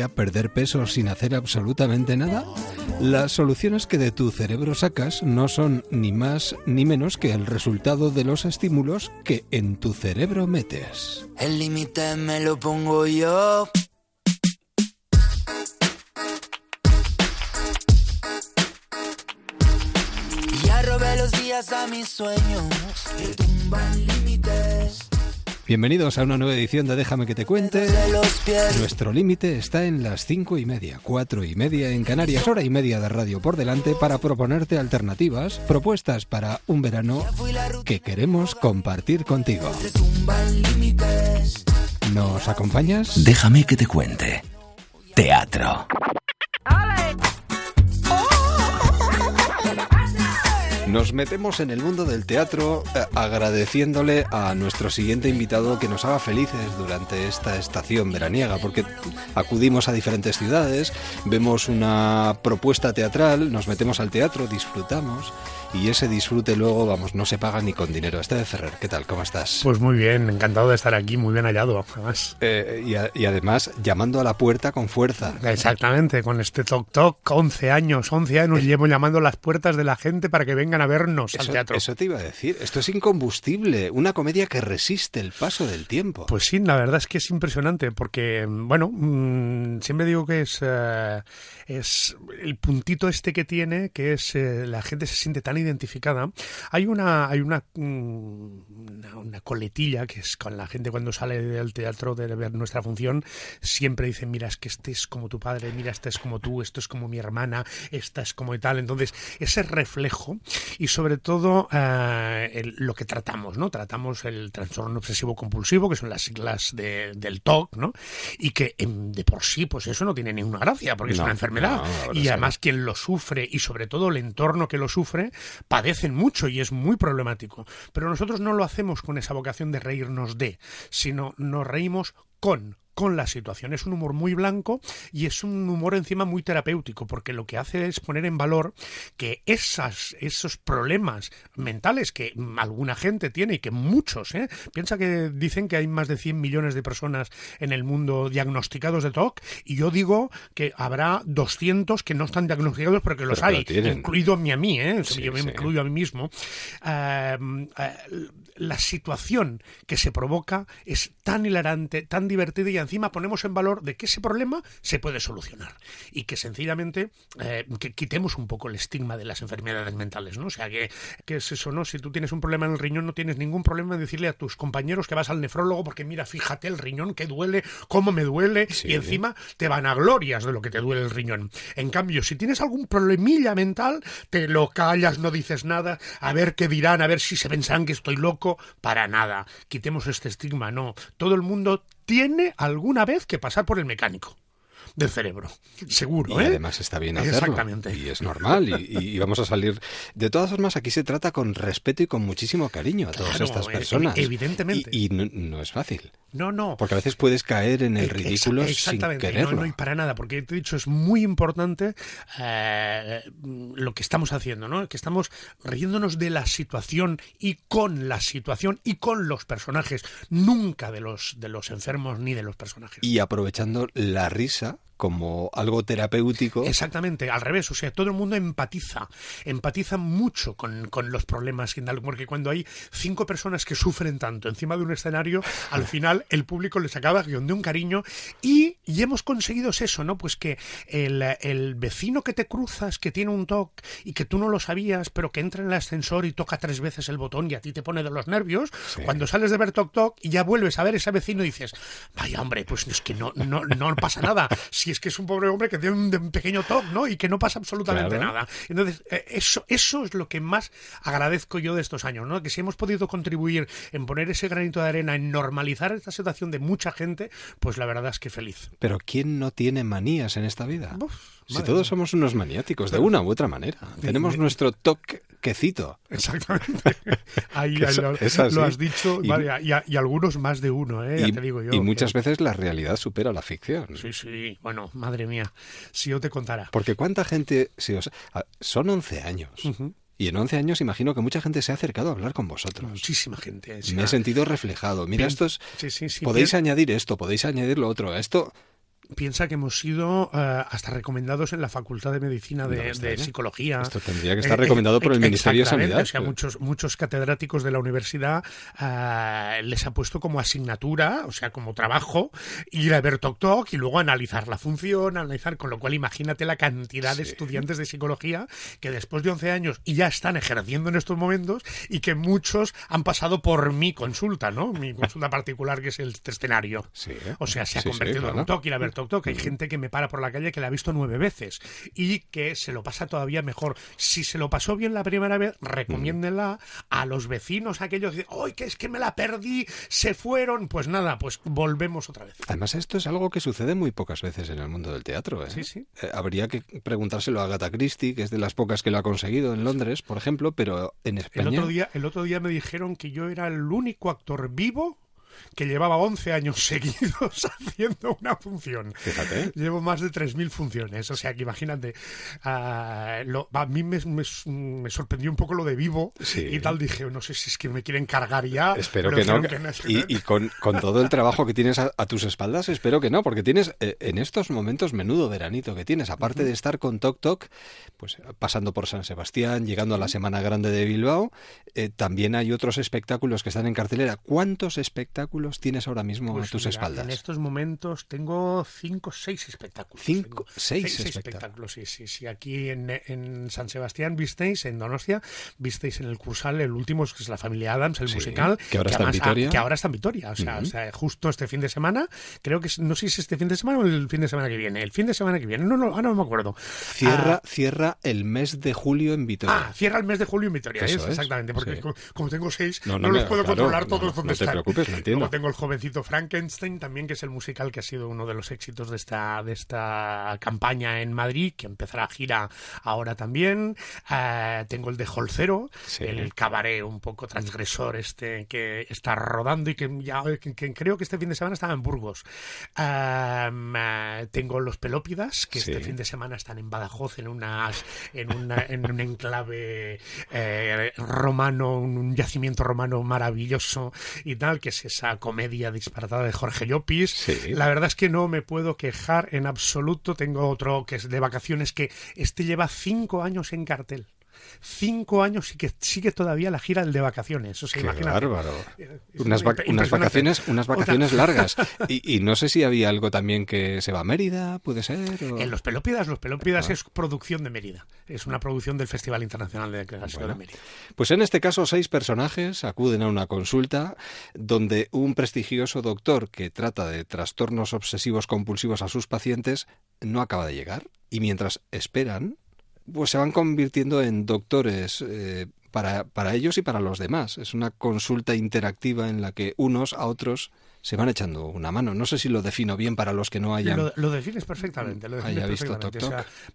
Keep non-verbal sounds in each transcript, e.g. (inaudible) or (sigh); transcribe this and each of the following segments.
¿Te gustaría perder peso sin hacer absolutamente nada? Las soluciones que de tu cerebro sacas no son ni más ni menos que el resultado de los estímulos que en tu cerebro metes. El límite me lo pongo yo. Ya robé los días a mis sueños. Retumban límites. Bienvenidos a una nueva edición de Déjame que te cuente. Nuestro límite está en las cinco y media, cuatro y media en Canarias, hora y media de radio por delante para proponerte alternativas, propuestas para un verano que queremos compartir contigo. ¿Nos acompañas? Déjame que te cuente. Teatro. Nos metemos en el mundo del teatro eh, agradeciéndole a nuestro siguiente invitado que nos haga felices durante esta estación veraniega, porque acudimos a diferentes ciudades, vemos una propuesta teatral, nos metemos al teatro, disfrutamos y ese disfrute luego, vamos, no se paga ni con dinero. Este de Ferrer, ¿qué tal? ¿Cómo estás? Pues muy bien, encantado de estar aquí, muy bien hallado, además. Eh, y, a- y además llamando a la puerta con fuerza. Exactamente, con este Tok Tok, 11 años, 11 años llevo llamando a las puertas de la gente para que vengan a vernos al teatro. eso te iba a decir, esto es incombustible, una comedia que resiste el paso del tiempo. Pues sí, la verdad es que es impresionante porque, bueno, mm, siempre digo que es, eh, es el puntito este que tiene, que es eh, la gente se siente tan identificada. Hay una, hay una, mm, una, una coletilla que es con la gente cuando sale del teatro de ver nuestra función, siempre dicen, mira, es que este es como tu padre, mira, este es como tú, esto es como mi hermana, esta es como y tal. Entonces, ese reflejo y sobre todo eh, el- lo que tratamos, ¿no? Tratamos el trastorno obsesivo compulsivo, que son las siglas de- del TOC, ¿no? Y que em, de por sí, pues eso no tiene ninguna gracia, porque es una enfermedad. Verdad es y además quien lo sufre y sobre todo el entorno que lo sufre, padecen mucho y es muy problemático. Pero nosotros no lo hacemos con esa vocación de reírnos de, sino nos reímos con con la situación. Es un humor muy blanco y es un humor encima muy terapéutico, porque lo que hace es poner en valor que esas, esos problemas mentales que alguna gente tiene y que muchos, ¿eh? piensa que dicen que hay más de 100 millones de personas en el mundo diagnosticados de TOC y yo digo que habrá 200 que no están diagnosticados pero que los Pero lo hay, tienen. incluido a mí, a mí, ¿eh? Sí, yo me sí. incluyo a mí mismo. Eh, eh, la situación que se provoca es tan hilarante, tan divertida y encima ponemos en valor de que ese problema se puede solucionar y que sencillamente eh, que quitemos un poco el estigma de las enfermedades mentales, ¿no? O sea, que, que es eso, ¿no? Si tú tienes un problema en el riñón, no tienes ningún problema en decirle a tus compañeros que vas al nefrólogo porque mira, fíjate el riñón que duele, cómo me duele Sí. y encima te van a glorias de lo que te duele el riñón. En cambio, si tienes algún problemilla mental, te lo callas, no dices nada, a ver qué dirán, a ver si se pensan que estoy loco, para nada. Quitemos este estigma, no. Todo el mundo tiene alguna vez que pasar por el mecánico del cerebro, seguro, Y ¿eh? además está bien hacerlo. Exactamente. Y es normal. Y, y vamos a salir. De todas formas, aquí se trata con respeto y con muchísimo cariño a todas Claro, estas evi- personas. evidentemente. Y, y no, no es fácil. No, no. Porque a veces puedes caer en el ridículo sin exactamente, quererlo. No, no, y para nada, porque te he dicho, es muy importante eh, lo que estamos haciendo, ¿no? Que estamos riéndonos de la situación y con la situación y con los personajes, nunca de los, de los enfermos ni de los personajes. Y aprovechando la risa como algo terapéutico. Exactamente, al revés, o sea, todo el mundo empatiza, empatiza mucho con, con los problemas, porque cuando hay cinco personas que sufren tanto encima de un escenario, al (laughs) final el público les acaba de un cariño y, y hemos conseguido eso, ¿no? Pues que el, el vecino que te cruzas, que tiene un TOC y que tú no lo sabías, pero que entra en el ascensor y toca tres veces el botón y a ti te pone de los nervios, Sí. cuando sales de ver Toc Toc y ya vuelves a ver ese vecino y dices, vaya hombre, pues es que no, no, no pasa nada. Si si es que es un pobre hombre que tiene un, pequeño top, ¿no? Y que no pasa absolutamente nada. Entonces, eh, eso, eso es lo que más agradezco yo de estos años, ¿no? Que si hemos podido contribuir en poner ese granito de arena, en normalizar esta situación de mucha gente, pues la verdad es que feliz. Pero ¿quién no tiene manías en esta vida? si todos somos unos maniáticos, de una u otra manera. Tenemos nuestro toquecito. Exactamente. (laughs) Ahí, lo, has dicho. Y, algunos más de uno, ¿eh? Y, te digo yo, y muchas veces la realidad supera la ficción. Sí, sí. Bueno, madre mía. Si yo te contara. Porque cuánta gente... Si son 11 años. Y en 11 años imagino que mucha gente se ha acercado a hablar con vosotros. Muchísima gente. Me he sentido reflejado. Mira, esto podéis añadir esto, podéis añadir lo otro. Esto piensa que hemos sido eh, hasta recomendados en la Facultad de Medicina de, Psicología. Esto tendría que estar eh, recomendado por el Ministerio de Sanidad. O sea, muchos, muchos catedráticos de la universidad eh, les ha puesto como asignatura, o sea, como trabajo, ir a ver Tok Tok y luego analizar la función, analizar, con lo cual imagínate la cantidad de estudiantes de psicología que después de 11 años ya están ejerciendo en estos momentos y que muchos han pasado por mi consulta, ¿no? Mi consulta particular que es el escenario. o sea, se ha convertido en un TOC ir a ver que hay gente que me para por la calle que la ha visto nueve veces y que se lo pasa todavía mejor. Si se lo pasó bien la primera vez, recomiéndenla a los vecinos, a aquellos que ¡ay, que es que me la perdí! Se fueron. Pues nada, pues volvemos otra vez. Además, esto es algo que sucede muy pocas veces en el mundo del teatro. ¿eh? Sí, sí. Eh, habría que preguntárselo a Agatha Christie, que es de las pocas que lo ha conseguido en Londres, por ejemplo, pero en España. El otro día, el otro día me dijeron que yo era el único actor vivo que llevaba 11 años (laughs) seguidos haciendo una función. Fíjate. Llevo más de 3.000 funciones, o sea que imagínate. Ah, a mí me, sorprendió un poco lo de vivo y tal. Dije, no sé si es que me quieren cargar ya. Espero que no. y, con, todo el trabajo que tienes a, tus espaldas, espero que no, porque tienes eh, en estos momentos menudo veranito que tienes, aparte de estar con Tok Tok, pues pasando por San Sebastián, llegando a la Semana Grande de Bilbao, eh, también hay otros espectáculos que están en cartelera. ¿Cuántos espectáculos? Tienes ahora mismo a pues tus espaldas? En estos momentos tengo cinco, seis espectáculos. ¿Cinco, seis, espectáculos? Sí, sí, sí. Aquí en, San Sebastián visteis, en Donostia, visteis en el Cursal el último, que es la familia Adams, el musical. Que ahora está en Vitoria. que ahora está en Vitoria. O sea, justo este fin de semana, creo que no sé si es este fin de semana o el fin de semana que viene. El fin de semana que viene, no, no, no me acuerdo. Cierra, ah, cierra el mes de julio en Vitoria. Ah, cierra el mes de julio en Vitoria, eso, exactamente. Porque como, tengo seis, no, los puedo controlar todos donde están. No te preocupes, entiendo tengo el jovencito Frankenstein también, que es el musical que ha sido uno de los éxitos de esta, de esta campaña en Madrid, que empezará gira ahora también. Eh, tengo el de Holcero, el cabaret un poco transgresor este que está rodando y que ya que, creo que este fin de semana estaba en Burgos. Eh, tengo los Pelópidas, que este fin de semana están en Badajoz, en, unas, en, una, en un enclave eh, romano, un yacimiento romano maravilloso y tal, que es esa comedia disparatada de Jorge Llopis. La verdad es que no me puedo quejar en absoluto. Tengo otro que es de vacaciones que este lleva cinco años en cartel cinco años y que sigue todavía la gira del de vacaciones. O sea, Qué bárbaro. Unas, vacaciones, unas vacaciones largas. (laughs) Y, no sé si había algo también que se va a Mérida, puede ser. En Los Pelópidas, Los Pelópidas ah. es producción de Mérida. Es una producción del Festival Internacional de Creación de Mérida. Pues en este caso, seis personajes acuden a una consulta donde un prestigioso doctor que trata de trastornos obsesivos compulsivos a sus pacientes no acaba de llegar. Y mientras esperan, pues se van convirtiendo en doctores eh, para, para ellos y para los demás. Es una consulta interactiva en la que unos a otros se van echando una mano. No sé si lo defino bien para los que no hayan. Lo, defines perfectamente. Lo defines perfectamente.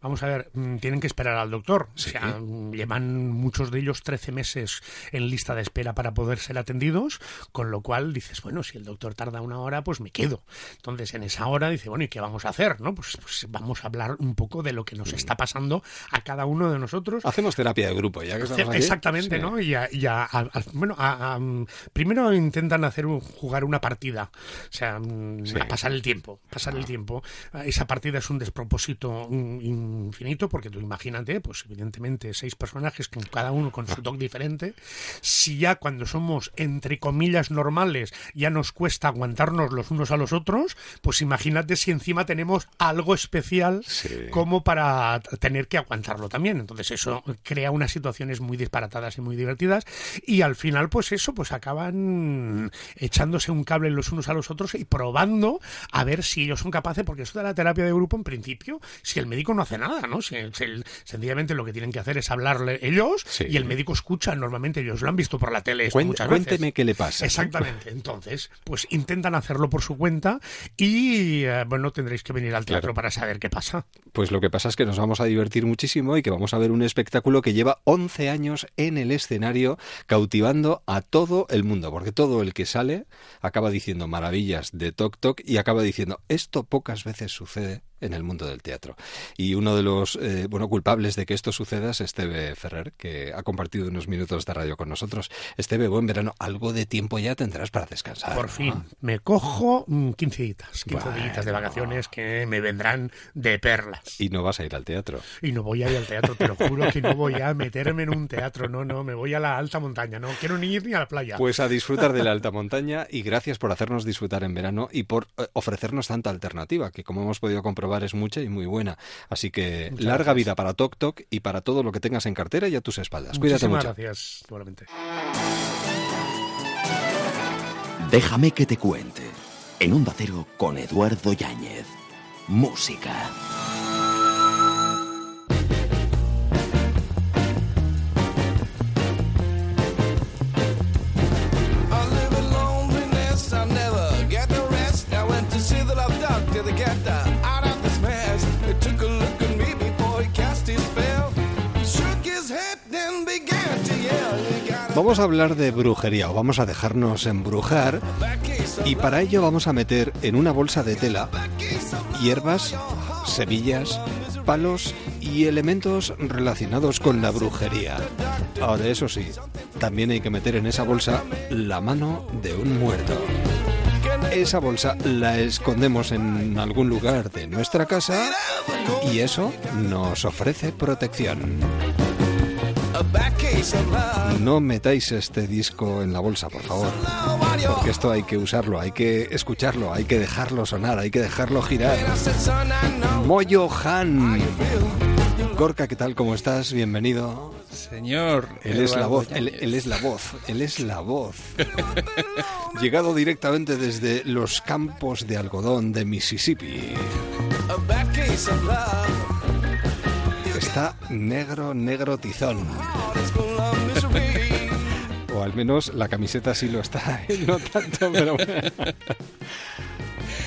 vamos a ver, mm, tienen que esperar al doctor. O sea, mm, llevan muchos de ellos 13 meses en lista de espera para poder ser atendidos, con lo cual dices, bueno, si el doctor tarda una hora, pues me quedo. Entonces, en esa hora dice, bueno, ¿y qué vamos a hacer? ¿No? Pues, pues vamos a hablar un poco de lo que nos está pasando a cada uno de nosotros. Hacemos terapia de grupo, ya que estamos aquí. Exactamente, ¿no? Y, ya, bueno, primero intentan hacer jugar una partida o sea, mm, a pasar el tiempo, pasar el tiempo. Esa partida es un despropósito infinito, porque tú imagínate, pues evidentemente seis personajes, con cada uno con su toque diferente. Si ya cuando somos, entre comillas, normales, ya nos cuesta aguantarnos los unos a los otros, pues imagínate si encima tenemos algo especial como para tener que aguantarlo también. Entonces eso crea unas situaciones muy disparatadas y muy divertidas y al final pues eso pues acaban echándose un cable en los los unos a los otros y probando a ver si ellos son capaces, porque eso de la terapia de grupo, en principio, si el médico no hace nada, ¿no? Si, sencillamente lo que tienen que hacer es hablarle ellos y el médico escucha, normalmente ellos lo han visto por la tele muchas veces. Cuénteme qué le pasa. Exactamente. Entonces, pues intentan hacerlo por su cuenta y, eh, bueno, tendréis que venir al teatro para saber qué pasa. Pues lo que pasa es que nos vamos a divertir muchísimo y que vamos a ver un espectáculo que lleva 11 años en el escenario, cautivando a todo el mundo, porque todo el que sale acaba diciendo maravillas de Tok Tok y acaba diciendo esto pocas veces sucede en el mundo del teatro. Y uno de los eh, bueno culpables de que esto suceda es Esteve Ferrer, que ha compartido unos minutos de radio con nosotros. Esteve, buen verano. Algo de tiempo ya tendrás para descansar. Por fin. Me cojo 15 días, 15 días de vacaciones que me vendrán de perlas. Y no vas a ir al teatro. Y no voy a ir al teatro, te lo juro que no voy a meterme en un teatro. No, no, me voy a la alta montaña. No quiero ni ir ni a la playa. Pues a disfrutar de la alta montaña y gracias por hacernos disfrutar en verano y por eh, ofrecernos tanta alternativa, que como hemos podido comprobar es mucha y muy buena. Así que larga vida para Tok Tok y para todo lo que tengas en cartera y a tus espaldas. Cuídate mucho. gracias, igualmente. Déjame que te cuente. En un Cero con Eduardo Yáñez. Música. Vamos a hablar de brujería o vamos a dejarnos embrujar y para ello vamos a meter en una bolsa de tela hierbas, semillas, palos y elementos relacionados con la brujería. Ahora, eso sí, también hay que meter en esa bolsa la mano de un muerto. Esa bolsa la escondemos en algún lugar de nuestra casa y eso nos ofrece protección. No metáis este disco en la bolsa, por favor. Porque esto hay que usarlo, hay que escucharlo, hay que dejarlo sonar, hay que dejarlo girar. Moyo Han. Gorka, ¿qué tal? ¿Cómo estás? Bienvenido. Señor. Él es la voz, él, él, es la voz, él es la voz. Llegado directamente desde los campos de algodón de Mississippi está negro, negro tizón. (laughs) o al menos la camiseta sí lo está, (laughs) no tanto, pero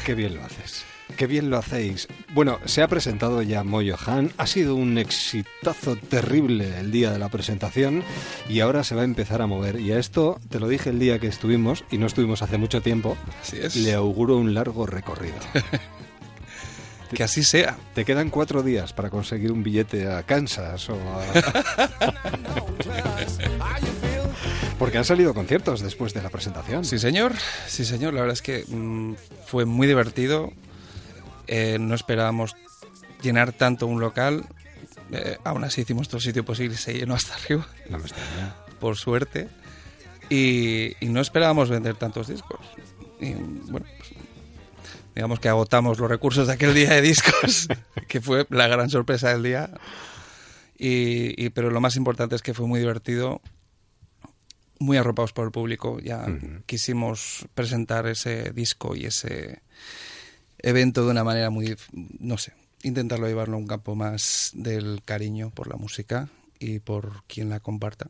Qué bien lo haces. Qué bien lo hacéis. Bueno, se ha presentado ya Moyo Han. Ha sido un exitazo terrible el día de la presentación y ahora se va a empezar a mover. Y a esto, te lo dije el día que estuvimos, y no estuvimos hace mucho tiempo, le auguro un largo recorrido. (laughs) Que así sea. Te quedan cuatro días para conseguir un billete a Kansas o a... (laughs) Porque han salido conciertos después de la presentación. Sí, señor. Sí, señor. La verdad es que mm, fue muy divertido. Eh, no esperábamos llenar tanto un local. Eh, aún así hicimos todo el sitio posible y se llenó hasta arriba. No me extraña. Por suerte. Y, y, no esperábamos vender tantos discos. Y bueno, pues, digamos que agotamos los recursos de aquel día de discos, (laughs) que fue la gran sorpresa del día. Y, pero lo más importante es que fue muy divertido, muy arropados por el público. Ya quisimos presentar ese disco y ese evento de una manera muy, no sé, intentarlo llevarlo a un campo más del cariño por la música y por quien la comparta.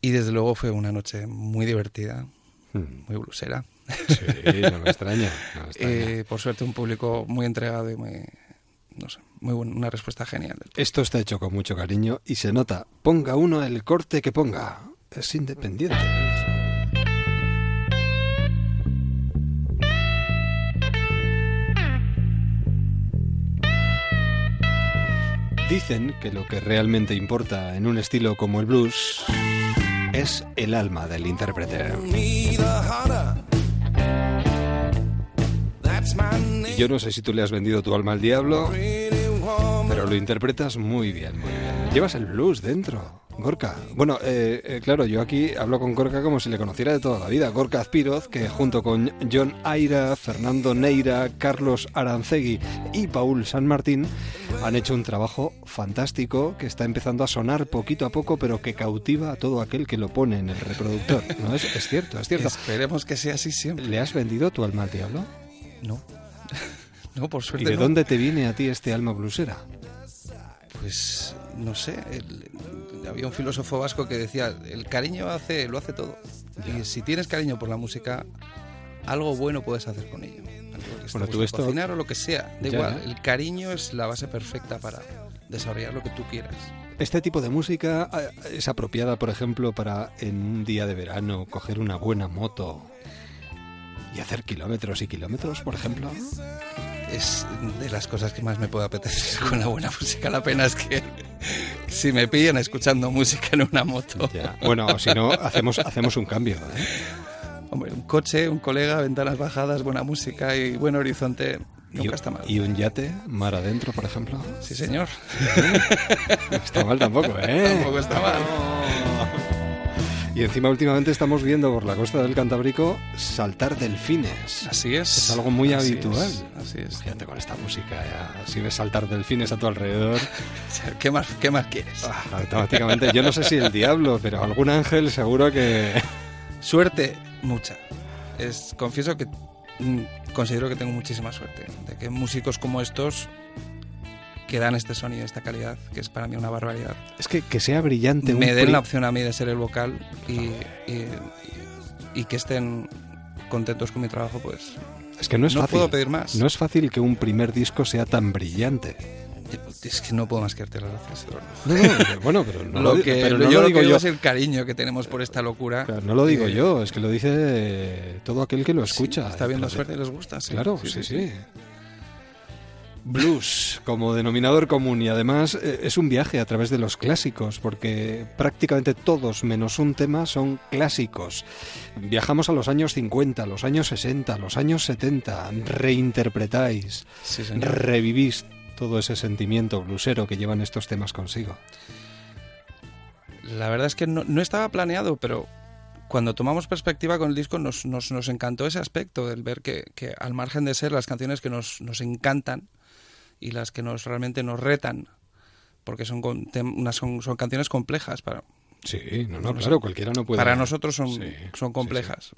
Y desde luego fue una noche muy divertida, muy blusera. Sí, no me extraña. Eh, por suerte, un público muy entregado y muy. No sé, muy una respuesta genial. Esto está hecho con mucho cariño y se nota. Ponga uno el corte que ponga. Es independiente. Dicen que lo que realmente importa en un estilo como el blues es el alma del intérprete. Yo no sé si tú le has vendido tu alma al diablo, pero lo interpretas muy bien, muy bien. Llevas el blues dentro. Gorka. Bueno, eh, eh, claro, yo aquí hablo con Gorka como si le conociera de toda la vida. Gorka Azpiroz, que junto con John Aira, Fernando Neira, Carlos Arancegui y Paul San Martín han hecho un trabajo fantástico que está empezando a sonar poquito a poco, pero que cautiva a todo aquel que lo pone en el reproductor. ¿no? Es, es cierto, es cierto. Esperemos que sea así siempre. ¿Le has vendido tu alma al diablo? No. (laughs) no, por ¿Y suerte. de no. dónde te viene a ti este alma blusera? Pues no sé. el- había un filósofo vasco que decía: el cariño hace, lo hace todo. Y si tienes cariño por la música, algo bueno puedes hacer con ello. Algo que Bueno, tú esto- cocinar o lo que sea. Da Ya, igual. El cariño es la base perfecta para desarrollar lo que tú quieras. Este tipo de música eh, es apropiada, por ejemplo, para en un día de verano coger una buena moto y hacer kilómetros y kilómetros, por ejemplo. es de las cosas que más me puede apetecer (laughs) con la buena música. La pena es que si me pillan escuchando música en una moto, Ya. Bueno, si no, hacemos, hacemos un cambio. ¿eh? (laughs) hombre, un coche, un colega, ventanas bajadas, buena música y buen horizonte, Y, nunca está mal. y un yate, mar adentro, por ejemplo. Sí, señor. (laughs) No está mal tampoco, ¿eh? Tampoco está mal. Y encima últimamente estamos viendo por la costa del Cantábrico saltar delfines. Así es. Es algo muy Así habitual. es, Así es. Fíjate con esta música, ya, si ves saltar delfines a tu alrededor, (laughs) ¿Qué más, qué más quieres? ah, automáticamente, yo no sé si el diablo, pero algún ángel seguro que... (laughs) Suerte, mucha. Es, confieso que mm, considero que tengo muchísima suerte de que músicos como estos que dan este sonido, esta calidad, que es para mí una barbaridad, Es que, que sea brillante me den la opción a mí de ser el vocal y, y- y que estén contentos con mi trabajo, pues Es que no es no fácil. puedo pedir más. No es fácil que un primer disco sea tan brillante. Es que no puedo más que darte las gracias. No, no, bueno, pero no (laughs) lo que pero no yo lo digo digo yo. es el cariño que tenemos por esta locura. Claro, no lo digo Eh, yo, es que lo dice todo aquel que lo escucha. Está viendo Pero- suerte y les gusta. sí. Claro, sí, sí. Blues como denominador común y además eh, es un viaje a través de los clásicos porque prácticamente todos menos un tema son clásicos. Viajamos a los años 50, los años 60, los años 70, reinterpretáis, Sí, revivís todo ese sentimiento blusero que llevan estos temas consigo. La verdad es que no, no estaba planeado, pero cuando tomamos perspectiva con el disco nos, nos, nos encantó ese aspecto, el ver que, que al margen de ser las canciones que nos, nos encantan y las que nos realmente nos retan, porque son, con- unas, son, son canciones complejas para, Sí, no, no, claro, cualquiera no puede. para nosotros son, Sí, son sí, complejas.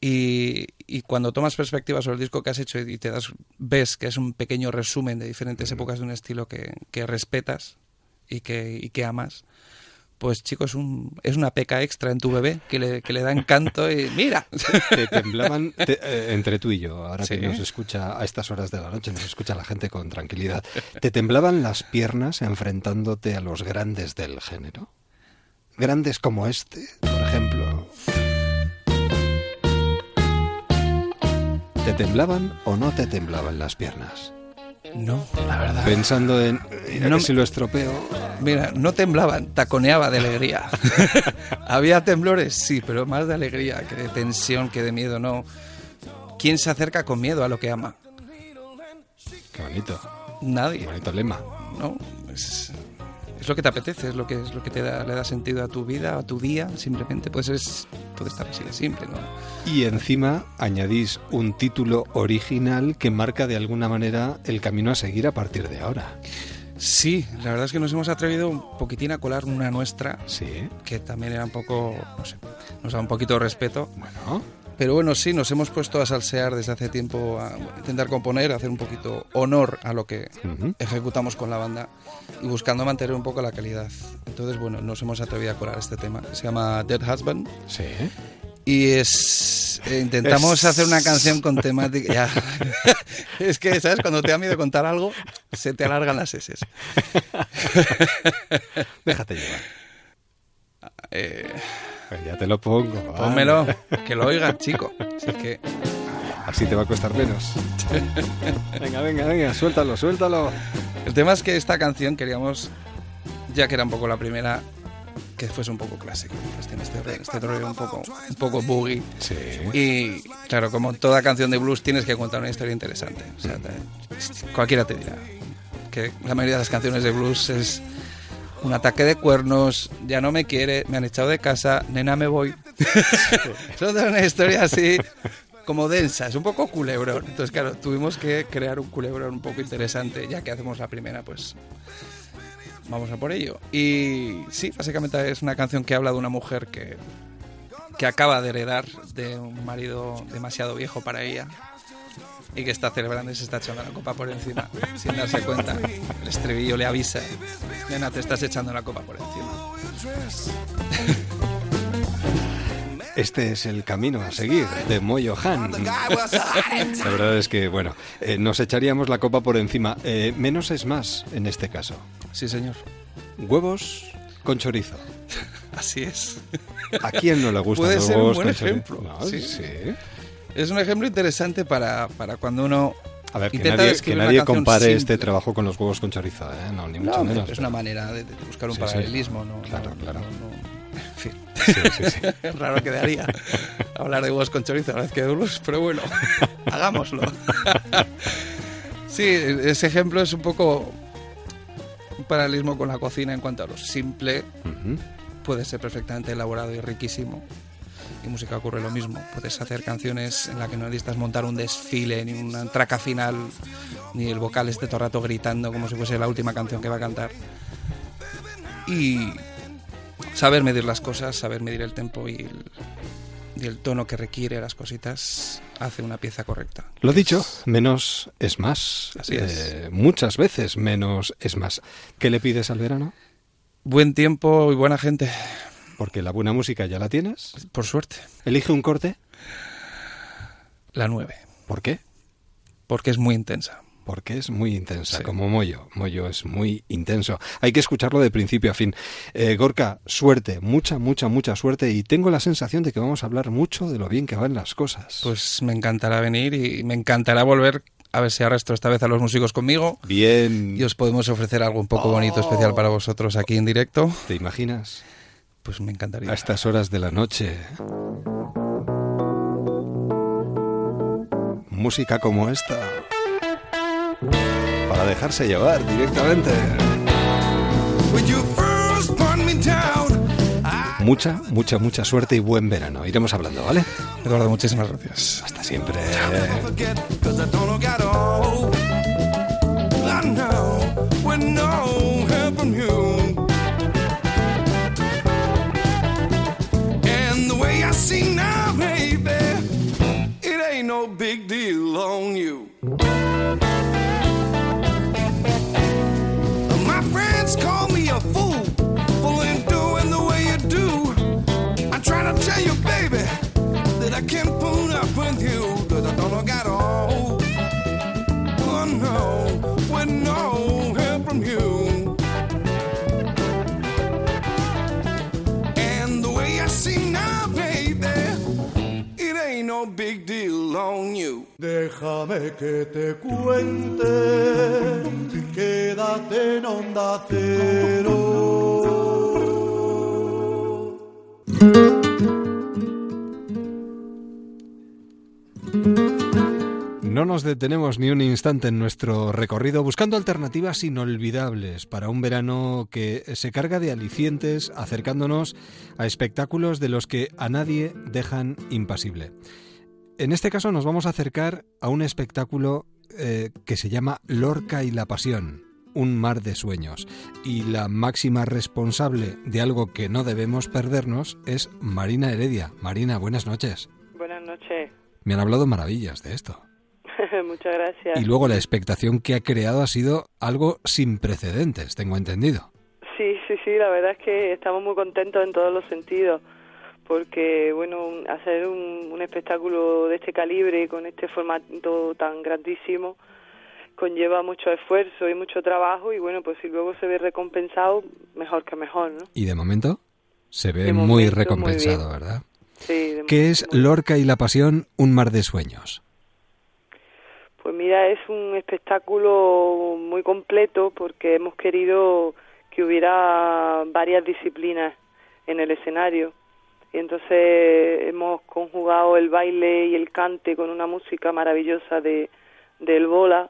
Y, y cuando tomas perspectiva sobre el disco que has hecho y te das ves que es un pequeño resumen de diferentes épocas de un estilo que, que respetas y que, y que amas, pues chicos, es, un, es una peca extra en tu bebé que le, que le da encanto y mira. Te temblaban te- eh, entre tú y yo, ahora Sí. que nos escucha a estas horas de la noche, nos escucha la gente con tranquilidad. ¿Te temblaban las piernas enfrentándote a los grandes del género? Grandes como este, por ejemplo. ¿Te temblaban o no te temblaban las piernas? No, la verdad. Pensando en mira No- que si lo estropeo. Mira, no temblaban, taconeaba de alegría. (laughs) Había temblores, sí, pero más de alegría que de tensión, que de miedo, no. ¿Quién se acerca con miedo a lo que ama? Qué bonito, qué Nadie. bonito lema. ¿no? Es, es lo que te apetece, es lo que, es lo que te da, le da sentido a tu vida, a tu día, simplemente. Pues es, puede estar así de simple, ¿no? Y encima añadís un título original que marca de alguna manera el camino a seguir a partir de ahora. Sí, la verdad es que nos hemos atrevido un poquitín a colar una nuestra, Sí, que también era un poco, no sé, nos da un poquito de respeto. bueno. Pero bueno, sí, nos hemos puesto a salsear desde hace tiempo, a intentar componer, a hacer un poquito honor a lo que Ujú. ejecutamos con la banda y buscando mantener un poco la calidad. Entonces, bueno, nos hemos atrevido a colar este tema, se llama Dead Husband. Sí. Y es. eh, intentamos Es- hacer una canción con temática. ya. (laughs) es que, ¿sabes? Cuando te da miedo contar algo, se te alargan las S. (laughs) Déjate llevar. Eh, ya te lo pongo. vale. pónmelo, que lo oiga, chico. Si es que. Así te va a costar menos. (laughs) venga, venga, venga, suéltalo, suéltalo. El tema es que esta canción queríamos, ya que era un poco la primera, que fuese un poco clásico. Pues tiene este, este rollo un poco, un poco boogie. Sí. Y claro, como toda canción de blues tienes que contar una historia interesante. O sea, te- cualquiera te dirá que la mayoría de las canciones de blues es un ataque de cuernos, ya no me quiere, me han echado de casa, nena me voy. (laughs) Son una historia así como densa, es un poco culebrón. Entonces, claro, tuvimos que crear un culebrón un poco interesante, ya que hacemos la primera, pues vamos a por ello. Y sí, básicamente es una canción que habla de una mujer que, que acaba de heredar de un marido demasiado viejo para ella y que está celebrando y se está echando la copa por encima sin darse cuenta. El estribillo le avisa, nena, te estás echando la copa por encima. (laughs) Este es el camino a seguir de Moyo Han. La verdad es que, bueno, eh, nos echaríamos la copa por encima. Eh, menos es más en este caso. Sí, señor. Huevos con chorizo. (laughs) Así es. ¿A quién no le gustan Puede los ser un huevos buen con chorizo? ejemplo, No, sí. sí. Es un ejemplo interesante para, para cuando uno A ver, que intenta nadie, que nadie compare simple. este trabajo con los huevos con chorizo, ¿eh? No, ni mucho No, menos. es una manera de, de buscar un Sí, sí. paralelismo, ¿no? Claro, No, claro. no. En fin, Sí, sí, sí. (laughs) raro quedaría hablar de huevos con chorizo a la vez que de huevos, pero bueno, (laughs) hagámoslo. (laughs) Sí, ese ejemplo es un poco un paralelismo con la cocina en cuanto a lo simple, puede ser perfectamente elaborado y riquísimo. Y música ocurre lo mismo. Puedes hacer canciones en las que no necesitas montar un desfile, ni una traca final, ni el vocal esté todo el rato gritando como si fuese la última canción que va a cantar. Y saber medir las cosas, saber medir el tempo y el, y el tono que requiere las cositas hace una pieza correcta. Lo dicho, menos es más. Así es. Eh, muchas veces menos es más. ¿Qué le pides al verano? Buen tiempo y buena gente, Porque la buena música ya la tienes. por suerte. Elige un corte. La 9, ¿Por qué? porque es muy intensa. Porque es muy intensa, Sí. como Moyo. Moyo es muy intenso. Hay que escucharlo de principio a fin. Eh, Gorka, suerte, mucha, mucha, mucha suerte. Y tengo la sensación de que vamos a hablar mucho de lo bien que van las cosas. Pues me encantará venir y me encantará volver a ver si arrastro esta vez a los músicos conmigo bien. y os podemos ofrecer algo un poco bonito, especial para vosotros aquí en directo. ¿Te imaginas? Pues me encantaría. A estas horas de la noche. Música como esta. Para dejarse llevar directamente. Mucha, mucha, mucha suerte y buen verano. Iremos hablando, ¿vale? Eduardo, muchísimas gracias. Hasta siempre. forget, all. No, with no help from you. And the way I sing now, baby, it ain't no big deal on you. Déjame que te cuente, quédate en onda cero. No nos detenemos ni un instante en nuestro recorrido buscando alternativas inolvidables para un verano que se carga de alicientes acercándonos a espectáculos de los que a nadie dejan impasible. En este caso nos vamos a acercar a un espectáculo eh, que se llama Lorca y la Pasión, un mar de sueños. Y la máxima responsable de algo que no debemos perdernos es Marina Heredia. Marina, buenas noches. Buenas noches. Me han hablado maravillas de esto. (laughs) Muchas gracias. Y luego la expectación que ha creado ha sido algo sin precedentes, tengo entendido. Sí, sí, sí, la verdad es que estamos muy contentos en todos los sentidos, porque, bueno, hacer un, un espectáculo de este calibre, con este formato tan grandísimo, conlleva mucho esfuerzo y mucho trabajo, y bueno, pues si luego se ve recompensado, mejor que mejor, ¿no? Y de momento se ve De muy momento, muy recompensado, bien. ¿verdad? Sí, de ¿Qué es momento muy- Lorca y la Pasión, un mar de sueños? Pues mira, es un espectáculo muy completo porque hemos querido que hubiera varias disciplinas en el escenario. Y entonces hemos conjugado el baile y el cante con una música maravillosa de del Bola,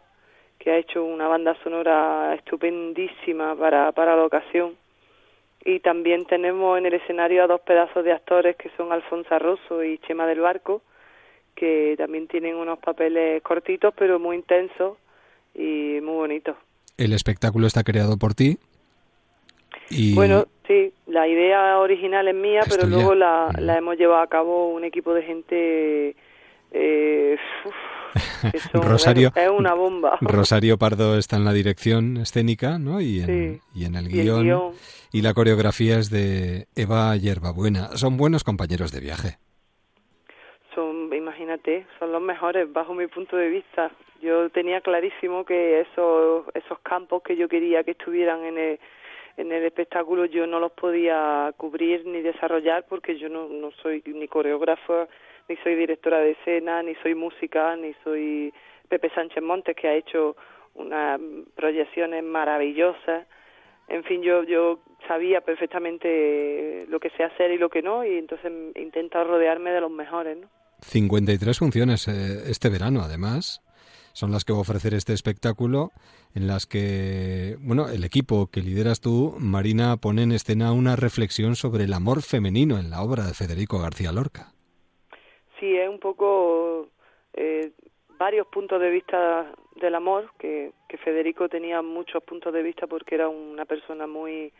que ha hecho una banda sonora estupendísima para, para la ocasión. Y también tenemos en el escenario a dos pedazos de actores que son Alfonso Rosso y Chema del Barco, que también tienen unos papeles cortitos pero muy intensos y muy bonitos. El espectáculo está creado por ti. Y Bueno, sí, la idea original es mía, pero luego la, Mm. la hemos llevado a cabo un equipo de gente... Eh, uf, (laughs) Rosario- es, una bomba. (laughs) Rosario Pardo está en la dirección escénica, ¿no? Y en, Sí. y en el Y el guion. Y la coreografía es de Eva Yerbabuena. Son buenos compañeros de viaje. Imagínate, son los mejores bajo mi punto de vista. Yo tenía clarísimo que esos esos campos que yo quería que estuvieran en el en el espectáculo yo no los podía cubrir ni desarrollar porque yo no, no soy ni coreógrafa, ni soy directora de escena, ni soy música, ni soy Pepe Sánchez Montes que ha hecho unas proyecciones maravillosas. En fin, yo yo sabía perfectamente lo que sé hacer y lo que no y entonces he intentado rodearme de los mejores, ¿no? 53 funciones eh, este verano, además. Son las que va a ofrecer este espectáculo, en las que, bueno, el equipo que lideras tú, Marina, pone en escena una reflexión sobre el amor femenino en la obra de Federico García Lorca. Sí, es un poco eh, varios puntos de vista del amor, que, que Federico tenía muchos puntos de vista porque era una persona muy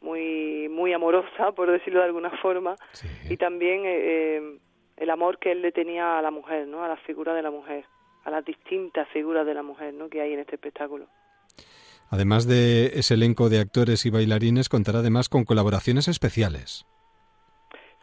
muy muy amorosa, (laughs) por decirlo de alguna forma, Sí. y también eh, eh, el amor que él le tenía a la mujer, ¿no? A la figura de la mujer, a las distintas figuras de la mujer, ¿no? Que hay en este espectáculo. Además de ese elenco de actores y bailarines, contará además con colaboraciones especiales.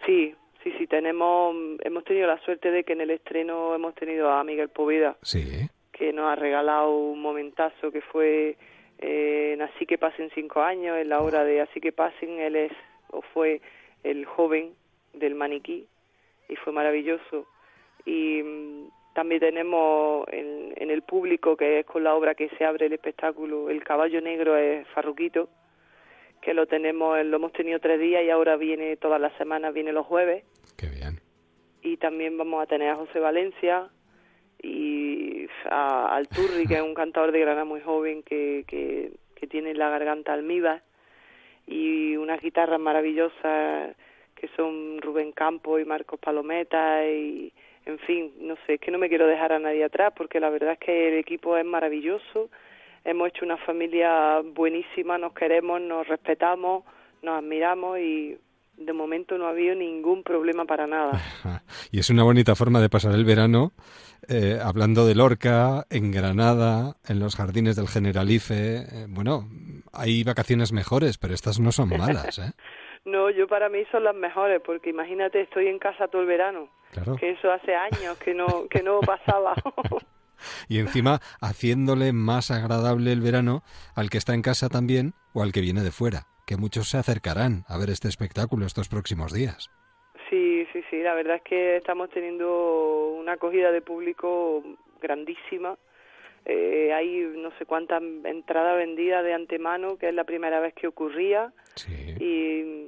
Sí, sí, sí, tenemos hemos tenido la suerte de que en el estreno hemos tenido a Miguel Poveda, Sí. que nos ha regalado un momentazo que fue eh, en Así que pasen cinco años, en la obra de Así que pasen, él es o fue el joven del maniquí y fue maravilloso. Y mm, también tenemos en, en el público, que es con la obra que se abre el espectáculo, El caballo negro es Farruquito, que lo tenemos, lo hemos tenido tres días y ahora viene todas las semanas, viene los jueves Qué bien. y también vamos a tener a José Valencia y a, al Turri, que es un cantador de Granada muy joven que, que, que tiene la garganta almíbar y unas guitarras maravillosas que son Rubén Campos y Marcos Palometa y en fin, no sé, es que no me quiero dejar a nadie atrás porque la verdad es que el equipo es maravilloso, hemos hecho una familia buenísima, nos queremos, nos respetamos, nos admiramos y de momento no ha habido ningún problema para nada. (laughs) Y es una bonita forma de pasar el verano, eh, hablando de Lorca, en Granada, en los jardines del Generalife. eh, bueno, hay vacaciones mejores, pero estas no son malas, (laughs) ¿eh? No, yo para mí son las mejores, porque imagínate, estoy en casa todo el verano, Claro. que eso hace años que no, que no pasaba. (laughs) Y encima haciéndole más agradable el verano al que está en casa también o al que viene de fuera, que muchos se acercarán a ver este espectáculo estos próximos días. sí, sí, sí, la verdad es que estamos teniendo una acogida de público grandísima. Eh, hay no sé cuántas entradas vendidas de antemano, que es la primera vez que ocurría. Sí. Y, y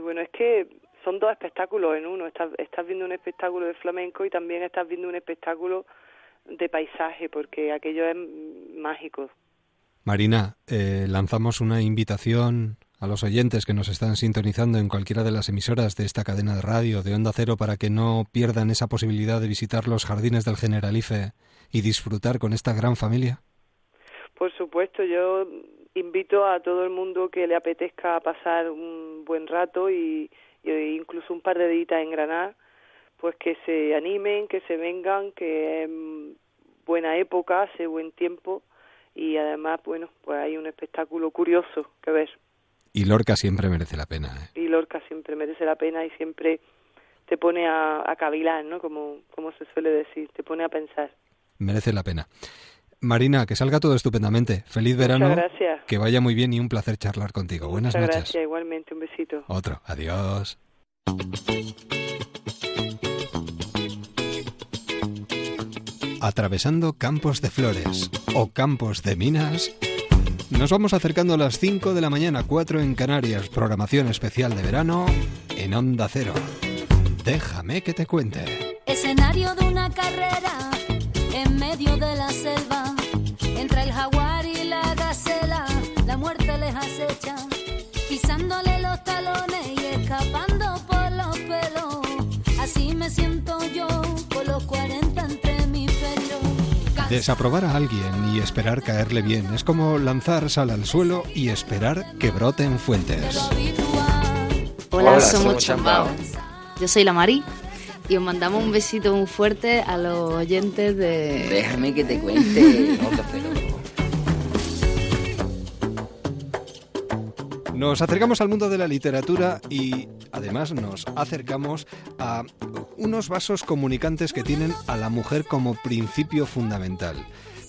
bueno, es que son dos espectáculos en uno. Estás, estás viendo un espectáculo de flamenco y también estás viendo un espectáculo de paisaje, porque aquello es mágico. Marina, eh, lanzamos una invitación a los oyentes que nos están sintonizando en cualquiera de las emisoras de esta cadena de radio de Onda Cero para que no pierdan esa posibilidad de visitar los jardines del Generalife y disfrutar con esta gran familia. Por supuesto, yo invito a todo el mundo que le apetezca pasar un buen rato y, y incluso un par de días en Granada, pues que se animen, que se vengan, que es buena época, hace buen tiempo y además, bueno, pues hay un espectáculo curioso que ver. Y Lorca siempre merece la pena. ¿eh? Y Lorca siempre merece la pena y siempre te pone a, a cavilar, ¿no? Como, como se suele decir, te pone a pensar. Merece la pena. Marina, que salga todo estupendamente. Feliz verano. Muchas gracias. Que vaya muy bien y un placer charlar contigo. Buenas Muchas noches. gracias, igualmente, un besito. Otro. Adiós. Atravesando campos de flores o campos de minas, nos vamos acercando a las 5 de la mañana, 4 en Canarias, programación especial de verano en Onda Cero. Déjame que te cuente. Escenario de una carrera medio de la selva, entre el jaguar y la gacela, la muerte les acecha, pisándole los talones y escapando por los pelos. Así me siento yo con los 40 Desaprobar a alguien y esperar caerle bien es como lanzar sal al suelo y esperar que broten fuentes. Hola, somos Chambao. Yo soy la Mari y os mandamos un besito muy fuerte a los oyentes de... Déjame que te cuente. (laughs) Nos acercamos al mundo de la literatura y además nos acercamos a unos vasos comunicantes que tienen a la mujer como principio fundamental.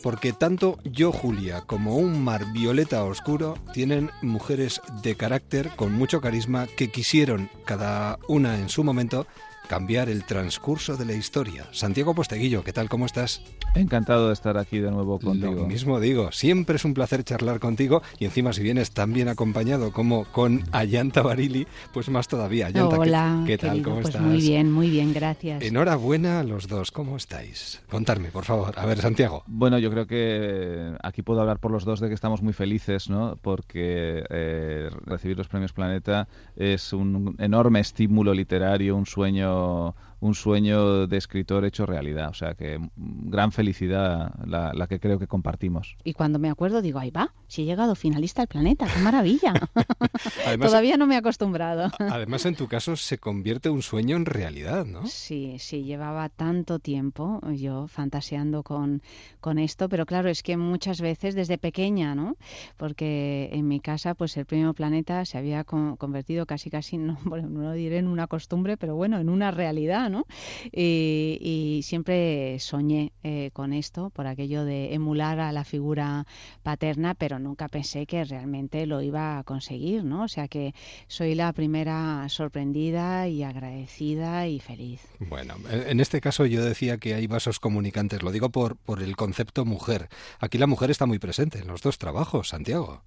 Porque tanto yo, Julia, como un mar violeta oscuro tienen mujeres de carácter con mucho carisma que quisieron, cada una en su momento, cambiar el transcurso de la historia. Santiago Posteguillo, ¿qué tal? ¿Cómo estás? Encantado de estar aquí de nuevo contigo. Lo mismo digo, siempre es un placer charlar contigo y encima si vienes tan bien acompañado como con Ayanta Barili, pues más todavía. Ayanta, ¿qué- Hola, ¿qué, tal? querido, ¿Cómo pues estás? muy bien, muy bien, gracias. Enhorabuena a los dos, ¿cómo estáis? Contarme, por favor. A ver, Santiago. Bueno, yo creo que aquí puedo hablar por los dos de que estamos muy felices, ¿no? Porque eh, recibir los premios Planeta es un enorme estímulo literario, un sueño, un sueño de escritor hecho realidad. O sea que gran felicidad la, la que creo que compartimos. Y cuando me acuerdo digo, ahí va, si he llegado finalista al planeta, qué maravilla. (laughs) Además, Todavía no me he acostumbrado. además, en tu caso se convierte un sueño en realidad, ¿no? Sí, sí, llevaba tanto tiempo yo fantaseando con, con esto, pero claro, es que muchas veces desde pequeña, ¿no? Porque en mi casa, pues el Premio Planeta se había con- convertido casi, casi, (laughs) no, bueno, no lo diré en una costumbre, pero bueno, en una realidad, ¿no? Y, siempre soñé eh, con esto, por aquello de emular a la figura paterna, pero nunca pensé que realmente lo iba a conseguir, ¿no? O sea que soy la primera sorprendida y agradecida y feliz. Bueno, en en este caso yo decía que hay vasos comunicantes, lo digo por, por el concepto mujer. Aquí la mujer está muy presente en los dos trabajos, Santiago.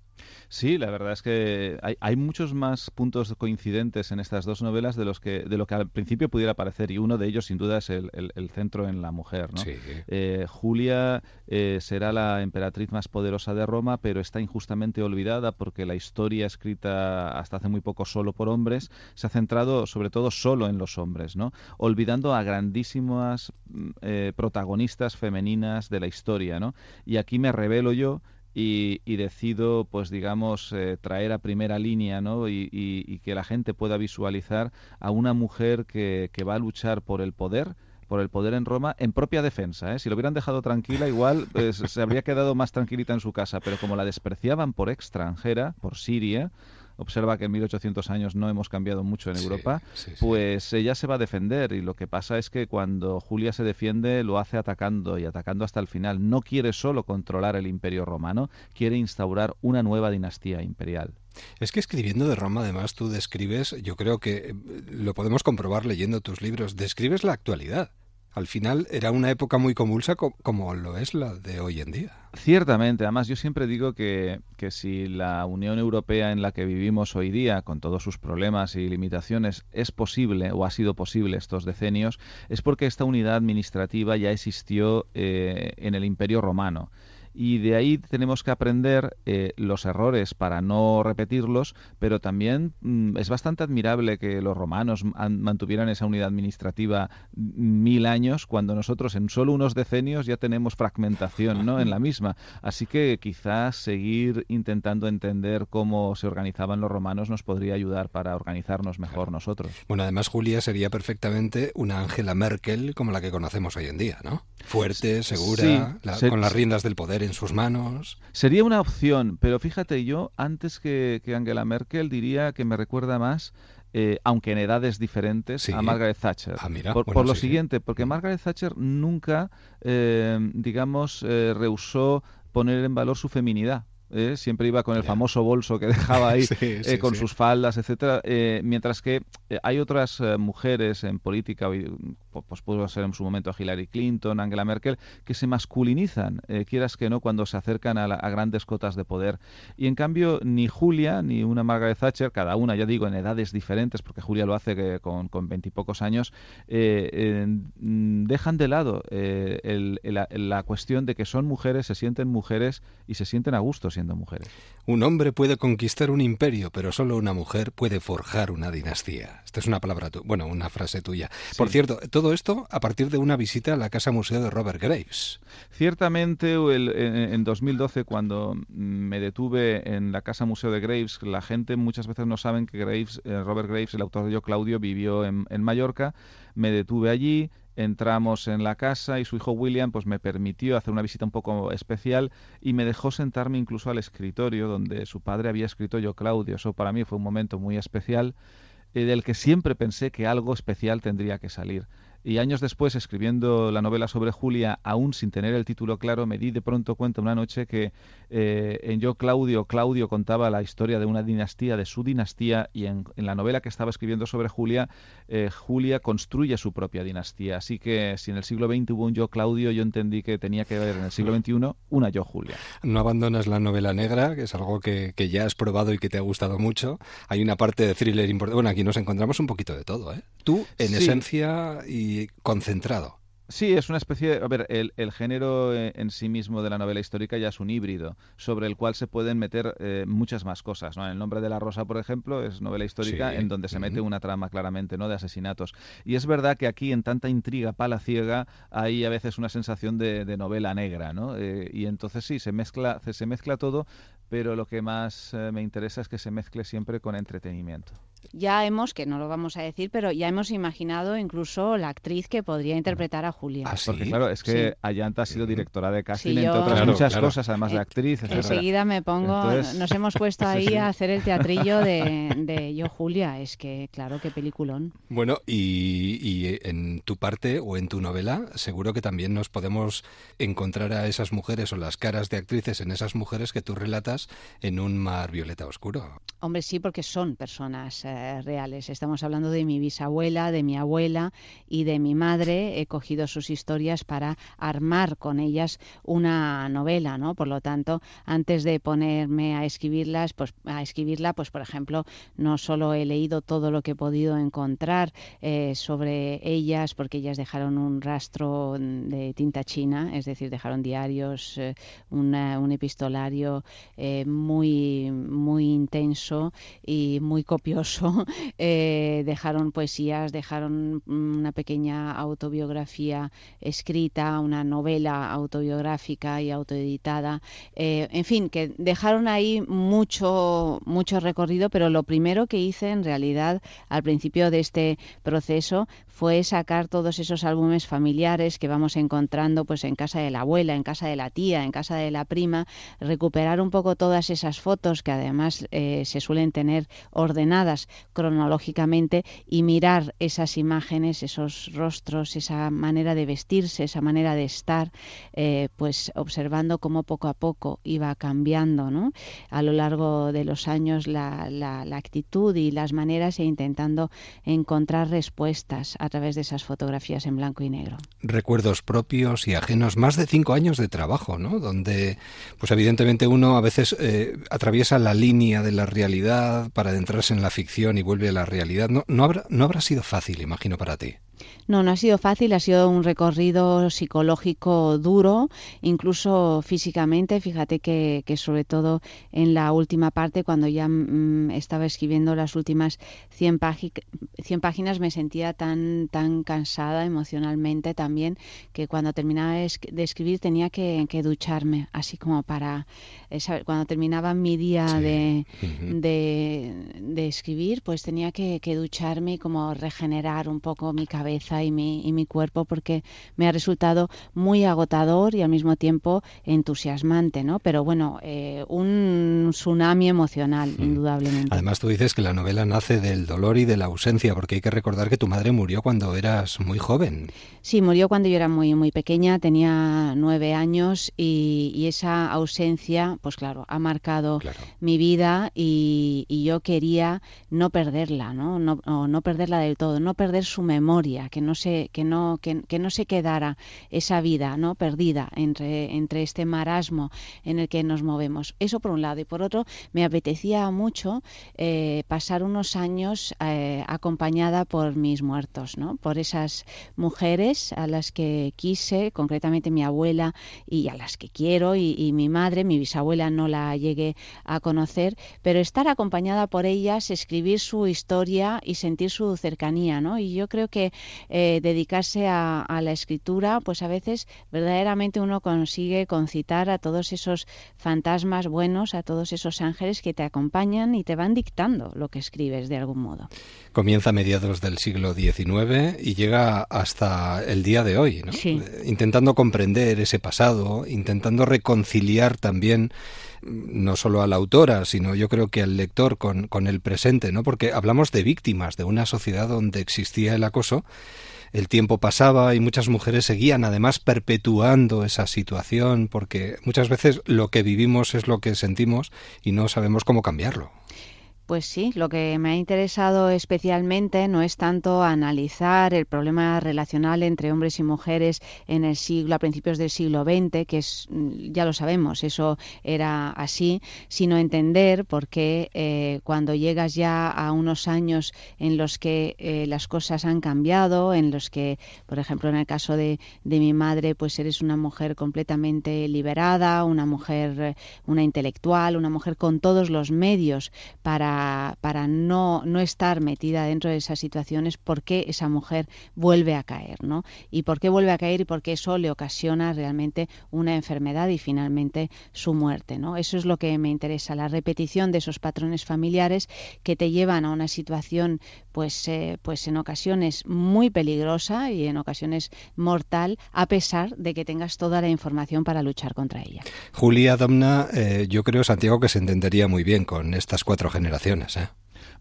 Sí, la verdad es que hay, hay muchos más puntos coincidentes en estas dos novelas de los que de lo que al principio pudiera parecer y uno de ellos sin duda es el, el- el centro en la mujer. ¿no? Sí. Eh, Julia eh, será la emperatriz más poderosa de Roma, pero está injustamente olvidada porque la historia escrita hasta hace muy poco solo por hombres se ha centrado sobre todo solo en los hombres, ¿no? olvidando a grandísimas mm, eh, protagonistas femeninas de la historia. ¿no? Y aquí me revelo yo y, y decido, pues digamos, eh, traer a primera línea, ¿no? Y, y- y que la gente pueda visualizar a una mujer que, que va a luchar por el poder por el poder en Roma en propia defensa. ¿eh? Si lo hubieran dejado tranquila, igual pues, se habría quedado más tranquilita en su casa, pero como la despreciaban por extranjera, por Siria, observa que en 1800 años no hemos cambiado mucho en Sí, Europa, sí, sí. pues ella se va a defender y lo que pasa es que cuando Julia se defiende lo hace atacando y atacando hasta el final. No quiere solo controlar el imperio romano, quiere instaurar una nueva dinastía imperial. Es que escribiendo de Roma, además, tú describes, yo creo que eh, lo podemos comprobar leyendo tus libros, describes la actualidad. Al final era una época muy convulsa co- como lo es la de hoy en día. Ciertamente, además yo siempre digo que, que si la Unión Europea en la que vivimos hoy día, con todos sus problemas y limitaciones, es posible o ha sido posible estos decenios, es porque esta unidad administrativa ya existió eh, en el Imperio Romano. Y de ahí tenemos que aprender eh, los errores para no repetirlos, pero también mm, es bastante admirable que los romanos han- mantuvieran esa unidad administrativa mil años cuando nosotros en solo unos decenios ya tenemos fragmentación ¿no? en la misma. Así que quizás seguir intentando entender cómo se organizaban los romanos nos podría ayudar para organizarnos mejor nosotros. Bueno, además Julia sería perfectamente una Angela Merkel como la que conocemos hoy en día, ¿no? Fuerte, segura, Sí, la- se- con las riendas del poder en sus manos. Sería una opción, pero fíjate, yo antes que, que Angela Merkel diría que me recuerda más, eh, aunque en edades diferentes, Sí. a Margaret Thatcher. Ah, mira, por, bueno, por lo sí, siguiente, porque Margaret Thatcher nunca, eh, digamos, eh, rehusó poner en valor su feminidad. ¿Eh? Siempre iba con el famoso bolso que (laughs) dejaba ahí (laughs) Sí, eh, sí, con sí. sus faldas, etcétera, eh, mientras que eh, hay otras mujeres en política, pues pudo ser en su momento Hillary Clinton, Angela Merkel, que se masculinizan, quieras que no, cuando se acercan a, la- a grandes cotas de poder. Y en cambio, ni Julia ni una Margaret Thatcher, cada una, ya digo, en edades diferentes, porque Julia lo hace que con con veintipocos años, eh, eh, mm, dejan de lado el- el- la, la cuestión de que son mujeres, se sienten mujeres y se sienten a gusto siendo mujeres. Un hombre puede conquistar un imperio, pero solo una mujer puede forjar una dinastía. Esta es una palabra, tu bueno, una frase tuya. Por cierto, todo esto a partir de una visita a la Casa Museo de Robert Graves. Ciertamente, el- en, en 2012, cuando me detuve en la Casa Museo de Graves, la gente muchas veces no saben que Graves, eh, Robert Graves, el autor de Yo Claudio, vivió en, en Mallorca. Me detuve allí, entramos en la casa y su hijo William pues me permitió hacer una visita un poco especial y me dejó sentarme incluso al escritorio donde su padre había escrito Yo Claudio. Eso para mí fue un momento muy especial eh, del que siempre pensé que algo especial tendría que salir. Y años después, escribiendo la novela sobre Julia, aún sin tener el título claro, me di de pronto cuenta una noche que eh, en Yo Claudio, Claudio contaba la historia de una dinastía, de su dinastía, y en, en la novela que estaba escribiendo sobre Julia, eh, Julia construye su propia dinastía. Así que si en el siglo XX hubo un Yo Claudio, yo entendí que tenía que haber en el siglo XXI una Yo Julia. No abandonas la novela negra, que es algo que, que ya has probado y que te ha gustado mucho. Hay una parte de thriller importante. Bueno, aquí nos encontramos un poquito de todo, ¿eh? Tú, en Sí. esencia y concentrado. Sí, es una especie, a ver, el, el género eh, en sí mismo de la novela histórica ya es un híbrido, sobre el cual se pueden meter eh, muchas más cosas, ¿no? El nombre de la rosa, por ejemplo, es novela histórica Sí, en donde se mete una trama claramente, ¿no? De asesinatos. Y es verdad que aquí, en tanta intriga palaciega, hay a veces una sensación de, de novela negra, ¿no? Eh, y entonces sí, se mezcla, se, se mezcla todo, pero lo que más eh, me interesa es que se mezcle siempre con entretenimiento. Ya hemos, que no lo vamos a decir, pero ya hemos imaginado incluso la actriz que podría interpretar a Julia. ¿Ah, Porque sí? claro, es que Sí. Ayanta ha sido directora de casting, Sí, entre otras Claro, muchas claro. cosas, además de Eh, actriz, etcétera. Enseguida me pongo, Entonces- nos hemos puesto (laughs) ahí Sí, sí. a hacer el teatrillo de, (laughs) de Yo Julia. Es que, claro, qué peliculón. Bueno, y, y en tu parte o en tu novela, seguro que también nos podemos encontrar a esas mujeres o las caras de actrices en esas mujeres que tú relatas en un mar violeta oscuro. Hombre, sí, porque son personas eh, reales. Estamos hablando de mi bisabuela, de mi abuela y de mi madre. He cogido sus historias para armar con ellas una novela, ¿no? Por lo tanto, antes de ponerme a escribirlas, pues a escribirla, pues por ejemplo, no solo he leído todo lo que he podido encontrar eh, sobre ellas, porque ellas dejaron un rastro de tinta china, es decir, dejaron diarios, eh, una- un epistolario eh, muy muy intenso y muy copioso. (laughs) Eh, dejaron poesías, dejaron mm, una pequeña autobiografía escrita, una novela autobiográfica y autoeditada. Eh, en fin, que dejaron ahí mucho mucho recorrido, pero lo primero que hice en realidad al principio de este proceso fue sacar todos esos álbumes familiares que vamos encontrando pues en casa de la abuela, en casa de la tía, en casa de la prima, recuperar un poco todas esas fotos que además eh, se suelen tener ordenadas cronológicamente y mirar esas imágenes, esos rostros, esa manera de vestirse, esa manera de estar, eh, pues observando cómo poco a poco iba cambiando ¿no? a lo largo de los años la, la- la actitud y las maneras e intentando encontrar respuestas a través de esas fotografías en blanco y negro. Recuerdos propios y ajenos, más de cinco años de trabajo, ¿no? Donde, pues evidentemente uno a veces eh, atraviesa la línea de la realidad para adentrarse en la ficción y vuelve a la realidad. No, no, habrá, no habrá sido fácil, imagino, para ti. No, no ha sido fácil, ha sido un recorrido psicológico duro, incluso físicamente. Fíjate que, que sobre todo en la última parte, cuando ya mm, estaba escribiendo las últimas 100, pági- 100 páginas, me sentía tan, tan cansada emocionalmente también que cuando terminaba de es- de escribir tenía que, que ducharme, así como para, eh, saber, cuando terminaba mi día Sí. de, de, de escribir, pues tenía que, que ducharme y como regenerar un poco mi cabeza y mi, y mi cuerpo porque me ha resultado muy agotador y al mismo tiempo entusiasmante, ¿no? Pero bueno, eh, un tsunami emocional, indudablemente. Además, tú dices que la novela nace del dolor y de la ausencia, porque hay que recordar que tu madre murió cuando eras muy joven. Sí, murió cuando yo era muy muy pequeña, tenía nueve años y, y esa ausencia, pues claro, ha marcado Claro. mi vida y, y yo quería no perderla, ¿no? No, o no perderla del todo, no perder su memoria. Que no se, que no, que, que no se quedara esa vida ¿no? perdida entre, entre este marasmo en el que nos movemos. Eso por un lado. Y por otro, me apetecía mucho eh, pasar unos años eh, acompañada por mis muertos, ¿no? por esas mujeres a las que quise, concretamente mi abuela y a las que quiero, y, y mi madre, mi bisabuela no la llegué a conocer, pero estar acompañada por ellas, escribir su historia y sentir su cercanía, ¿no? Y yo creo que eh, dedicarse a, a la escritura, pues a veces verdaderamente uno consigue concitar a todos esos fantasmas buenos, a todos esos ángeles que te acompañan y te van dictando lo que escribes de algún modo. Comienza a mediados del siglo XIX y llega hasta el día de hoy, ¿no? Sí. Eh, intentando comprender ese pasado, intentando reconciliar también no solo a la autora, sino yo creo que al lector con, con el presente, ¿no? Porque hablamos de víctimas de una sociedad donde existía el acoso, el tiempo pasaba y muchas mujeres seguían además perpetuando esa situación porque muchas veces lo que vivimos es lo que sentimos y no sabemos cómo cambiarlo. Pues sí, lo que me ha interesado especialmente no es tanto analizar el problema relacional entre hombres y mujeres en el siglo, a principios del siglo XX, que es, mm, ya lo sabemos, eso era así, sino entender por qué eh, cuando llegas ya a unos años en los que eh, las cosas han cambiado, en los que, por ejemplo, en el caso de, de mi madre, pues eres una mujer completamente liberada, una mujer, eh, una intelectual, una mujer con todos los medios para para, no, estar metida dentro de esas situaciones, por qué esa mujer vuelve a caer, ¿no? Y por qué vuelve a caer y por qué eso le ocasiona realmente una enfermedad y finalmente su muerte, ¿no? Eso es lo que me interesa, la repetición de esos patrones familiares que te llevan a una situación, pues, eh, pues en ocasiones muy peligrosa y en ocasiones mortal, a pesar de que tengas toda la información para luchar contra ella. Julia Domna, eh, yo creo, Santiago, que se entendería muy bien con estas cuatro generaciones. ¿Eh?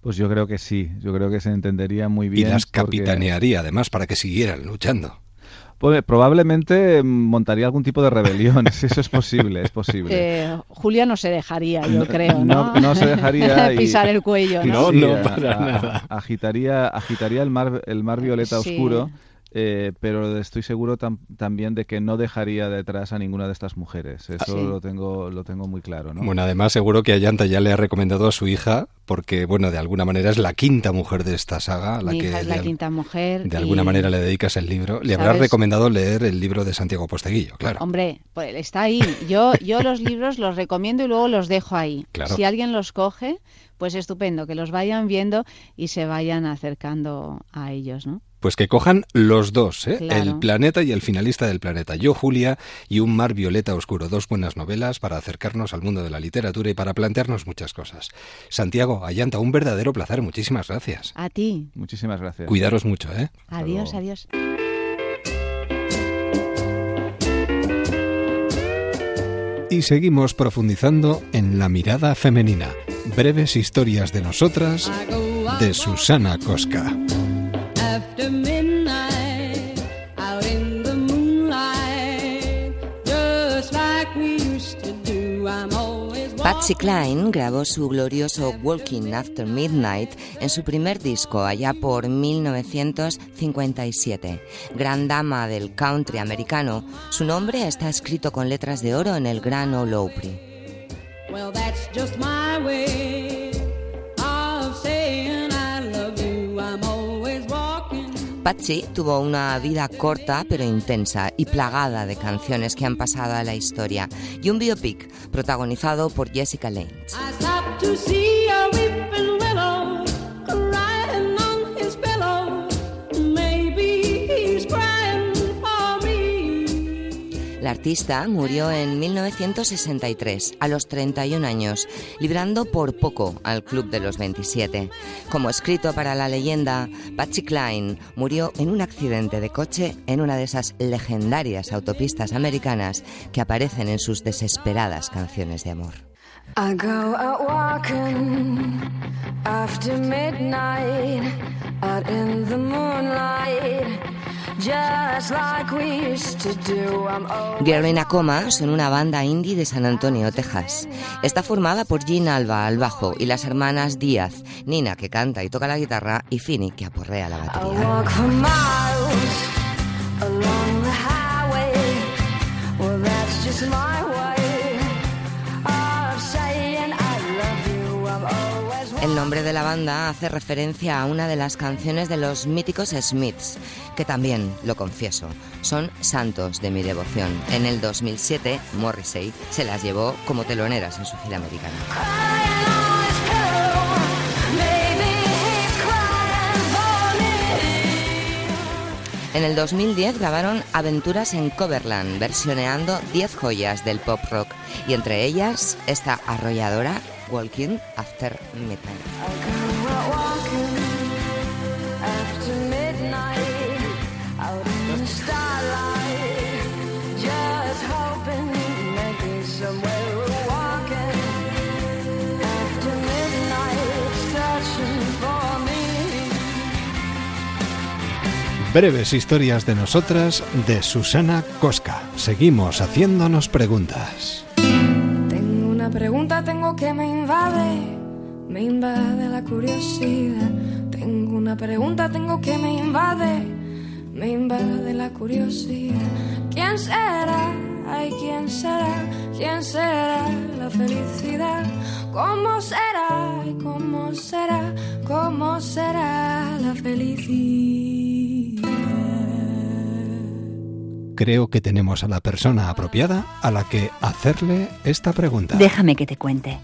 Pues yo creo que sí, yo creo que se entendería muy bien. Y las porque- capitanearía, además, para que siguieran luchando. Pues, probablemente montaría algún tipo de rebelión, si (laughs) (laughs) eso es posible, es posible. Eh, Julia no se dejaría, yo creo, ¿no? No, no se dejaría (laughs) y- pisar el cuello, ¿no? Sí, no, para a- nada. Agitaría, agitaría el mar, el mar violeta Sí. oscuro, eh, pero estoy seguro tam- también de que no dejaría detrás a ninguna de estas mujeres. Eso Sí. lo tengo, lo tengo muy claro, ¿no? Bueno, además, seguro que Ayanta ya le ha recomendado a su hija, porque, bueno, de alguna manera es la quinta mujer de esta saga, a la Mi que hija es de, la quinta mujer. de alguna y- manera le dedicas el libro. Le habrás recomendado leer el libro de Santiago Posteguillo, claro. Hombre, pues está ahí. Yo, yo los libros los recomiendo y luego los dejo ahí. Claro. Si alguien los coge, pues estupendo, que los vayan viendo y se vayan acercando a ellos, ¿no? Pues que cojan los dos, ¿eh? Claro. El planeta y el finalista del planeta. Yo, Julia, y Un mar violeta oscuro. Dos buenas novelas para acercarnos al mundo de la literatura y para plantearnos muchas cosas. Santiago, Ayanta, un verdadero placer. Muchísimas gracias. A ti. Muchísimas gracias. Cuidaros mucho, ¿eh? Adiós, adiós. Y seguimos profundizando en la mirada femenina. Breves historias de nosotras de Susana Cosca. After midnight, out in the moonlight, just like we used to do. I'm always Patsy Cline grabó su glorioso Walking After Midnight en su primer disco allá por 1957. Gran dama del country americano, su nombre está escrito con letras de oro en el Gran Ole Opry. Well, that's just my way Patsy tuvo una vida corta pero intensa y plagada de canciones que han pasado a la historia y un biopic protagonizado por Jessica Lange. Artista murió en 1963, a los 31 años, librando por poco al Club de los 27. Como escrito para la leyenda, Patsy Cline murió en un accidente de coche en una de esas legendarias autopistas americanas que aparecen en sus desesperadas canciones de amor. Girl in a Coma son una banda indie de San Antonio, Texas. Está formada por Jean Alba al bajo y las hermanas Díaz, Nina que canta y toca la guitarra y Fini que aporrea la batería. El nombre de la banda hace referencia a una de las canciones de los míticos Smiths, que también, lo confieso, son santos de mi devoción. En el 2007, Morrissey se las llevó como teloneras en su gira americana. En el 2010 grabaron Aventuras en Coverland, versioneando 10 joyas del pop rock, y entre ellas esta arrolladora Walking After Midnight. Breves historias de nosotras de Susana Cosca. Seguimos haciéndonos preguntas. Una pregunta, tengo que me invade, me invade la curiosidad. Tengo una pregunta, tengo que me invade, me invade la curiosidad. ¿Quién será? Ay, ¿quién será? ¿Quién será la felicidad? ¿Cómo será? ¿Cómo será? ¿Cómo Creo que tenemos a la persona apropiada a la que hacerle esta pregunta. Déjame que te cuente.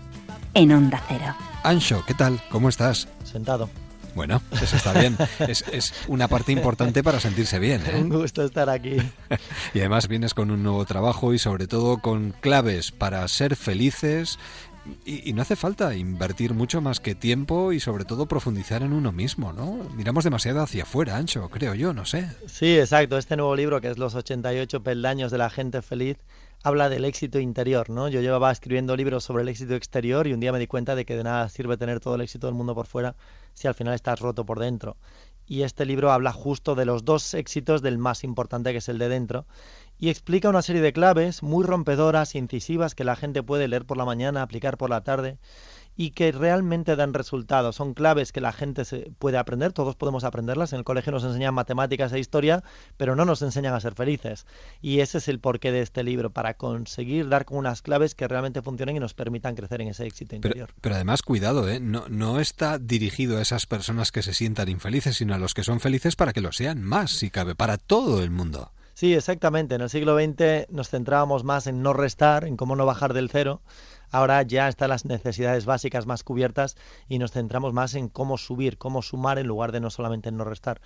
En Onda Cero. Ancho, ¿qué tal? ¿Cómo estás? Sentado. Bueno, eso está bien. Es, es una parte importante para sentirse bien. ¿eh? (laughs) Un gusto estar aquí. (laughs) Y además vienes con un nuevo trabajo y sobre todo con claves para ser felices. Y, no hace falta invertir mucho más que tiempo y sobre todo profundizar en uno mismo, ¿no? Miramos demasiado hacia afuera, Ancho, creo yo, no sé. Sí, exacto. Este nuevo libro, que es Los 88 peldaños de la gente feliz, habla del éxito interior, ¿no? Yo llevaba escribiendo libros sobre el éxito exterior y un día me di cuenta de que de nada sirve tener todo el éxito del mundo por fuera si al final estás roto por dentro. Y este libro habla justo de los dos éxitos del más importante, que es el de dentro, y explica una serie de claves muy rompedoras, incisivas, que la gente puede leer por la mañana, aplicar por la tarde, y que realmente dan resultados. Son claves que la gente se puede aprender, todos podemos aprenderlas. En el colegio nos enseñan matemáticas e historia, pero no nos enseñan a ser felices. Y ese es el porqué de este libro, para conseguir dar con unas claves que realmente funcionen y nos permitan crecer en ese éxito Pero, interior. pero además, cuidado, ¿eh? No, no está dirigido a esas personas que se sientan infelices, sino a los que son felices para que lo sean más, si cabe, para todo el mundo. Sí, exactamente. En el siglo XX nos centrábamos más en no restar, en cómo no bajar del cero. Ahora ya están las necesidades básicas más cubiertas y nos centramos más en cómo subir, cómo sumar en lugar de no solamente en no restar.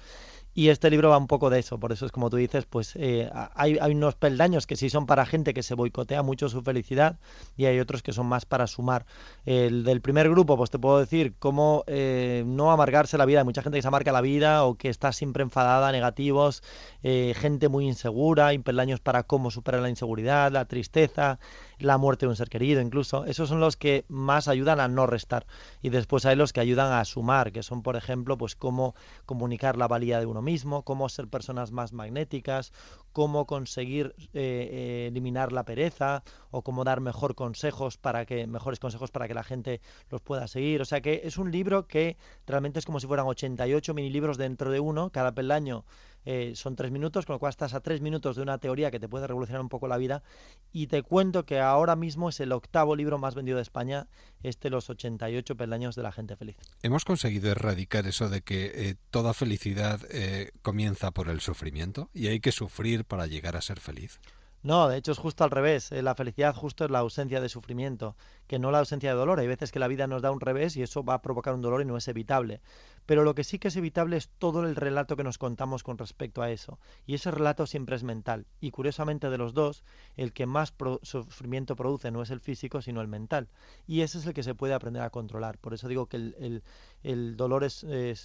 Y este libro va un poco de eso, por eso es como tú dices, pues eh, hay, hay unos peldaños que sí son para gente que se boicotea mucho su felicidad y hay otros que son más para sumar. El del primer grupo, pues te puedo decir cómo eh, no amargarse la vida. Hay mucha gente que se amarga la vida o que está siempre enfadada, negativos, eh, gente muy insegura, hay peldaños para cómo superar la inseguridad, la tristeza, la muerte de un ser querido incluso. Esos son los que más ayudan a no restar. Y después hay los que ayudan a sumar, que son, por ejemplo, pues cómo comunicar la valía de uno mismo, cómo ser personas más magnéticas, cómo conseguir eh, eh, eliminar la pereza o cómo dar mejor consejos para que mejores consejos para que la gente los pueda seguir. O sea que es un libro que realmente es como si fueran 88 mini libros dentro de uno, cada peldaño eh, son tres minutos, con lo cual estás a tres minutos de una teoría que te puede revolucionar un poco la vida. Y te cuento que ahora mismo es el octavo libro más vendido de España, este Los 88 peldaños de la gente feliz. ¿Hemos conseguido erradicar eso de que eh, toda felicidad eh, comienza por el sufrimiento y hay que sufrir para llegar a ser feliz? No, de hecho es justo al revés. Eh, La felicidad justo es la ausencia de sufrimiento, que no la ausencia de dolor. Hay veces que la vida nos da un revés y eso va a provocar un dolor y no es evitable. Pero lo que sí que es evitable es todo el relato que nos contamos con respecto a eso. Y ese relato siempre es mental. Y curiosamente de los dos, el que más sufrimiento produce no es el físico, sino el mental. Y ese es el que se puede aprender a controlar. Por eso digo que el, dolor es, eh,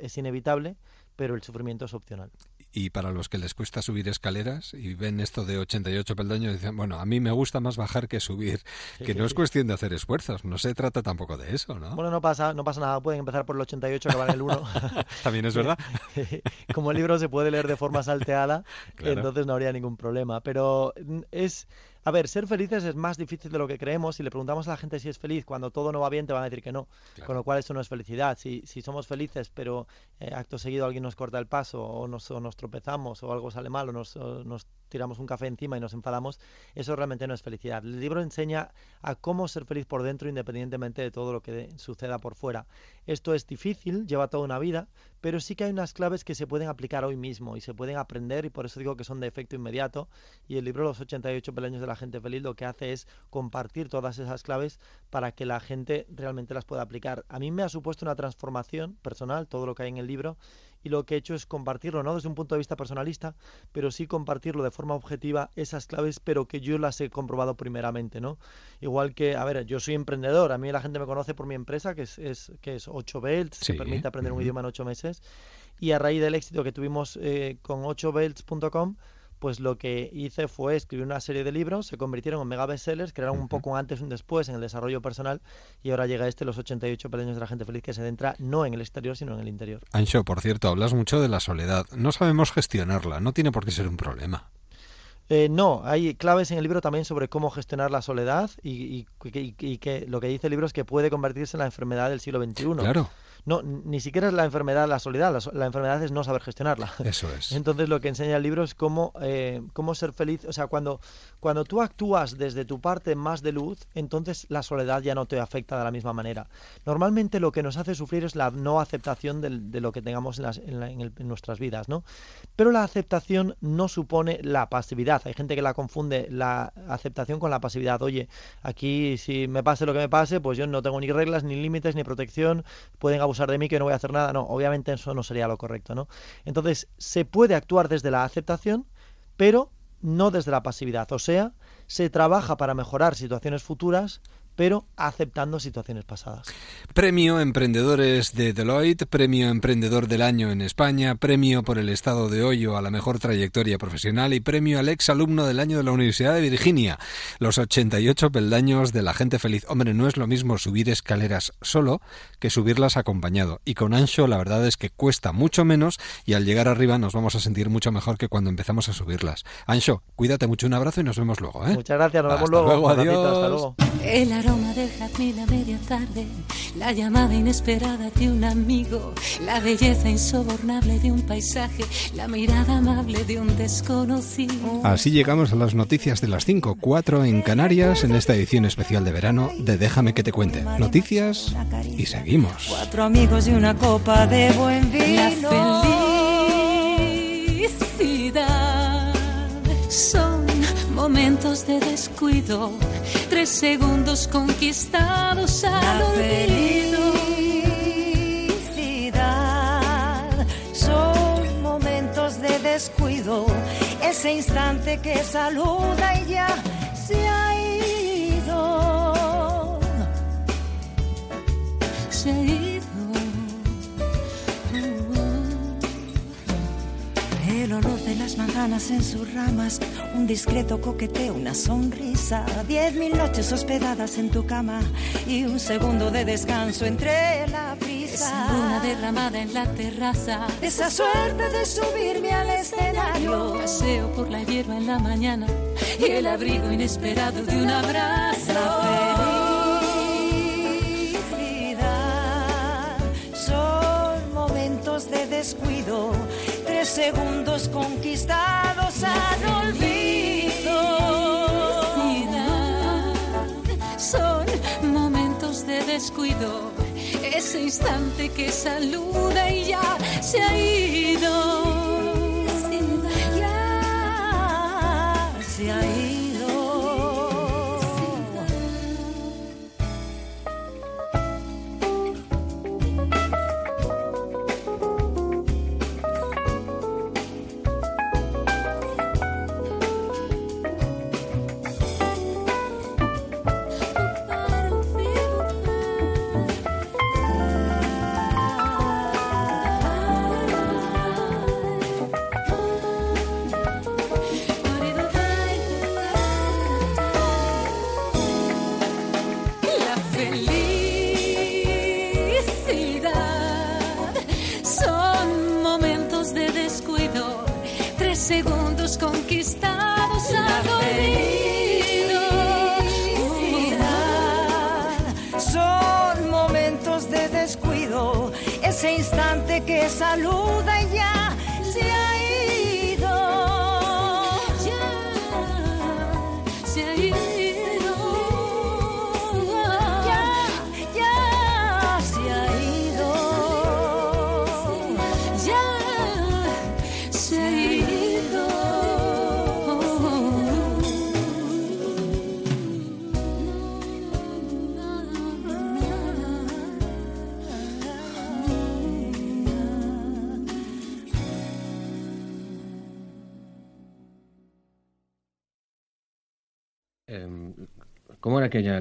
es inevitable, pero el sufrimiento es opcional. Y para los que les cuesta subir escaleras y ven esto de 88 peldaños, dicen, bueno, a mí me gusta más bajar que subir, Sí, que sí, no es cuestión de hacer esfuerzos, no se trata tampoco de eso, ¿no? Bueno, no pasa, no pasa nada, pueden empezar por el 88, acabar en el 1. (laughs) También es verdad. (laughs) Como el libro se puede leer de forma salteada, Claro. entonces no habría ningún problema. Pero es, a ver, ser felices es más difícil de lo que creemos. Si le preguntamos a la gente si es feliz, cuando todo no va bien, te van a decir que no. Con lo cual eso no es felicidad. Si, si somos felices, pero eh, acto seguido alguien nos corta el paso, o nos, o nos tropezamos, o algo sale mal, o nos, o nos tiramos un café encima y nos enfadamos, eso realmente no es felicidad. El libro enseña a cómo ser feliz por dentro independientemente de todo lo que suceda por fuera. Esto es difícil, lleva toda una vida, pero sí que hay unas claves que se pueden aplicar hoy mismo y se pueden aprender y por eso digo que son de efecto inmediato y el libro Los 88 peldaños de la gente feliz lo que hace es compartir todas esas claves para que la gente realmente las pueda aplicar. A mí me ha supuesto una transformación personal todo lo que hay en el libro y lo que he hecho es compartirlo, no desde un punto de vista personalista, pero sí compartirlo de forma objetiva esas claves, pero que yo las he comprobado primeramente, ¿no? Igual que, a ver, yo soy emprendedor, a mí la gente me conoce por mi empresa, que es, es- que es 8 Belts, Sí, que permite aprender un idioma en 8 meses, y a raíz del éxito que tuvimos eh, con 8belts.com, pues lo que hice fue escribir una serie de libros, se convirtieron en mega bestsellers, crearon un poco antes y un después en el desarrollo personal, y ahora llega este, Los 88 peldaños de la gente feliz, que se centra no en el exterior, sino en el interior. Ancho, por cierto, hablas mucho de la soledad. No sabemos gestionarla, no tiene por qué ser un problema. Eh, no, hay claves en el libro también sobre cómo gestionar la soledad y, y- y- y que lo que dice el libro es que puede convertirse en la enfermedad del siglo XXI. Claro. No, ni siquiera es la enfermedad la soledad, la, enfermedad es no saber gestionarla. (laughs) Eso es. Entonces lo que enseña el libro es cómo, eh, cómo ser feliz. O sea, cuando, cuando tú actúas desde tu parte más de luz, entonces la soledad ya no te afecta de la misma manera. Normalmente lo que nos hace sufrir es la no aceptación de lo que tengamos en, las- en la- en el- en nuestras vidas, ¿no? Pero la aceptación no supone la pasividad. Hay gente que la confunde la aceptación con la pasividad. Oye, aquí si me pase lo que me pase, pues yo no tengo ni reglas, ni límites, ni protección, pueden abusar de mí que no voy a hacer nada. No, obviamente eso no sería lo correcto, ¿no? Entonces, se puede actuar desde la aceptación, pero no desde la pasividad. O sea, se trabaja para mejorar situaciones futuras, pero aceptando situaciones pasadas. Premio Emprendedores de Deloitte, Premio Emprendedor del Año en España, Premio por el Estado de Hoyo a la mejor trayectoria profesional y Premio al ex alumno del año de la Universidad de Virginia. Los 88 peldaños de la gente feliz. Hombre, no es lo mismo subir escaleras solo que subirlas acompañado. Y con Ancho la verdad es que cuesta mucho menos y al llegar arriba nos vamos a sentir mucho mejor que cuando empezamos a subirlas. Ancho, cuídate mucho, un abrazo y nos vemos luego. ¿eh? Muchas gracias, nos vemos Hasta luego. luego, ratito, adiós. hasta luego. El aroma del jazmín a media tarde, la llamada inesperada de un amigo, la belleza insobornable de un paisaje, la mirada amable de un desconocido. Así llegamos a las noticias de las 5, 4 en Canarias en esta edición especial de verano de Déjame que te cuente. Noticias y seguimos. Cuatro amigos y una copa de buen vino. La felicidad momentos de descuido, tres segundos conquistados al La olvido. felicidad son momentos de descuido, ese instante que saluda y ya se ha ido. Se El olor de las manzanas en sus ramas, un discreto coqueteo, una sonrisa, diez mil noches hospedadas en tu cama y un segundo de descanso entre la Esa luna prisa. derramada en la terraza. Esa suerte de subirme al escenario. Paseo por la hierba en la mañana y el abrigo inesperado de un abrazo. La felicidad son momentos de descuido, segundos conquistados olvido. Felicidad son momentos de descuido, ese instante que saluda y ya se ha ido.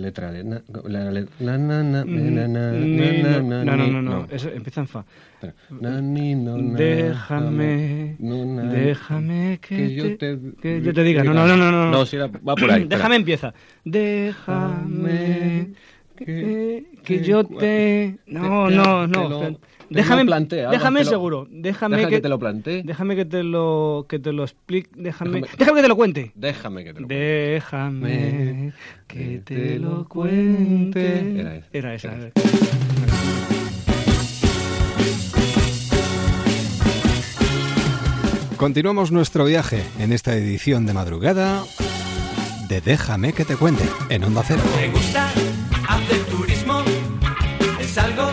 Letra? de na- la, la- la- na- na- na- na- ni- na- no, no, no, no, eso empieza en fa. Espera. Na- ni- no, na- Déjame, no, na- déjame que, que yo te, que yo te diga. No, no, no, no, no. No, sí, era- va por ahí. (clears throat) Déjame empieza. Déjame que, que yo te. No, no, no. Déjame, lo plantee, Alba, déjame lo- seguro. Déjame Deja que, que te lo plantee. Déjame que te lo que te lo explique. Déjame, Déjame- déjame que te lo cuente. Déjame que te lo Déjame que te lo cuente. Era esa. Era esa. Continuamos nuestro viaje en esta edición de madrugada de Déjame que te cuente en Onda Cero. Me gusta hacer turismo, es algo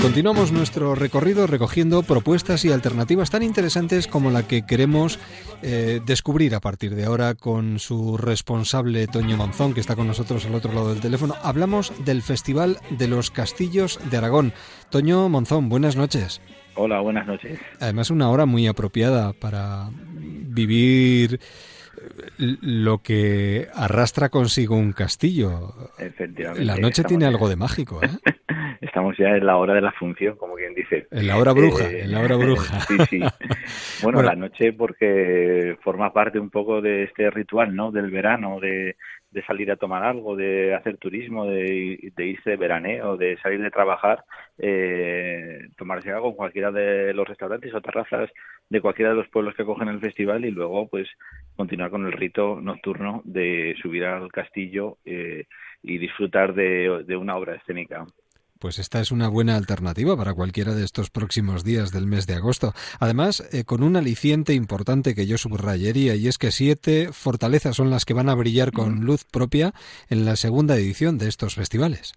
Continuamos nuestro recorrido recogiendo propuestas y alternativas tan interesantes como la que queremos eh, descubrir a partir de ahora con su responsable Toño Monzón, que está con nosotros al otro lado del teléfono. Hablamos del Festival de los Castillos de Aragón. Toño Monzón, buenas noches. Hola, buenas noches. Además, una hora muy apropiada para vivir lo que arrastra consigo un castillo. Efectivamente. La noche tiene ya- algo de mágico, ¿eh? (laughs) Estamos ya en la hora de la función, como quien dice. En la hora bruja, en la hora bruja. (laughs) sí, sí. (laughs) Bueno, Bueno. la noche porque forma parte un poco de este ritual, ¿no? Del verano, de, de salir a tomar algo, de hacer turismo, de, de irse de veraneo, de salir de trabajar, eh, tomarse algo en cualquiera de los restaurantes o terrazas de cualquiera de los pueblos que acogen el festival y luego, pues, continuar con el rito nocturno de subir al castillo eh, y disfrutar de, de una obra escénica. Pues esta es una buena alternativa para cualquiera de estos próximos días del mes de agosto. Además, eh, con un aliciente importante que yo subrayaría, y es que siete fortalezas son las que van a brillar con luz propia en la segunda edición de estos festivales.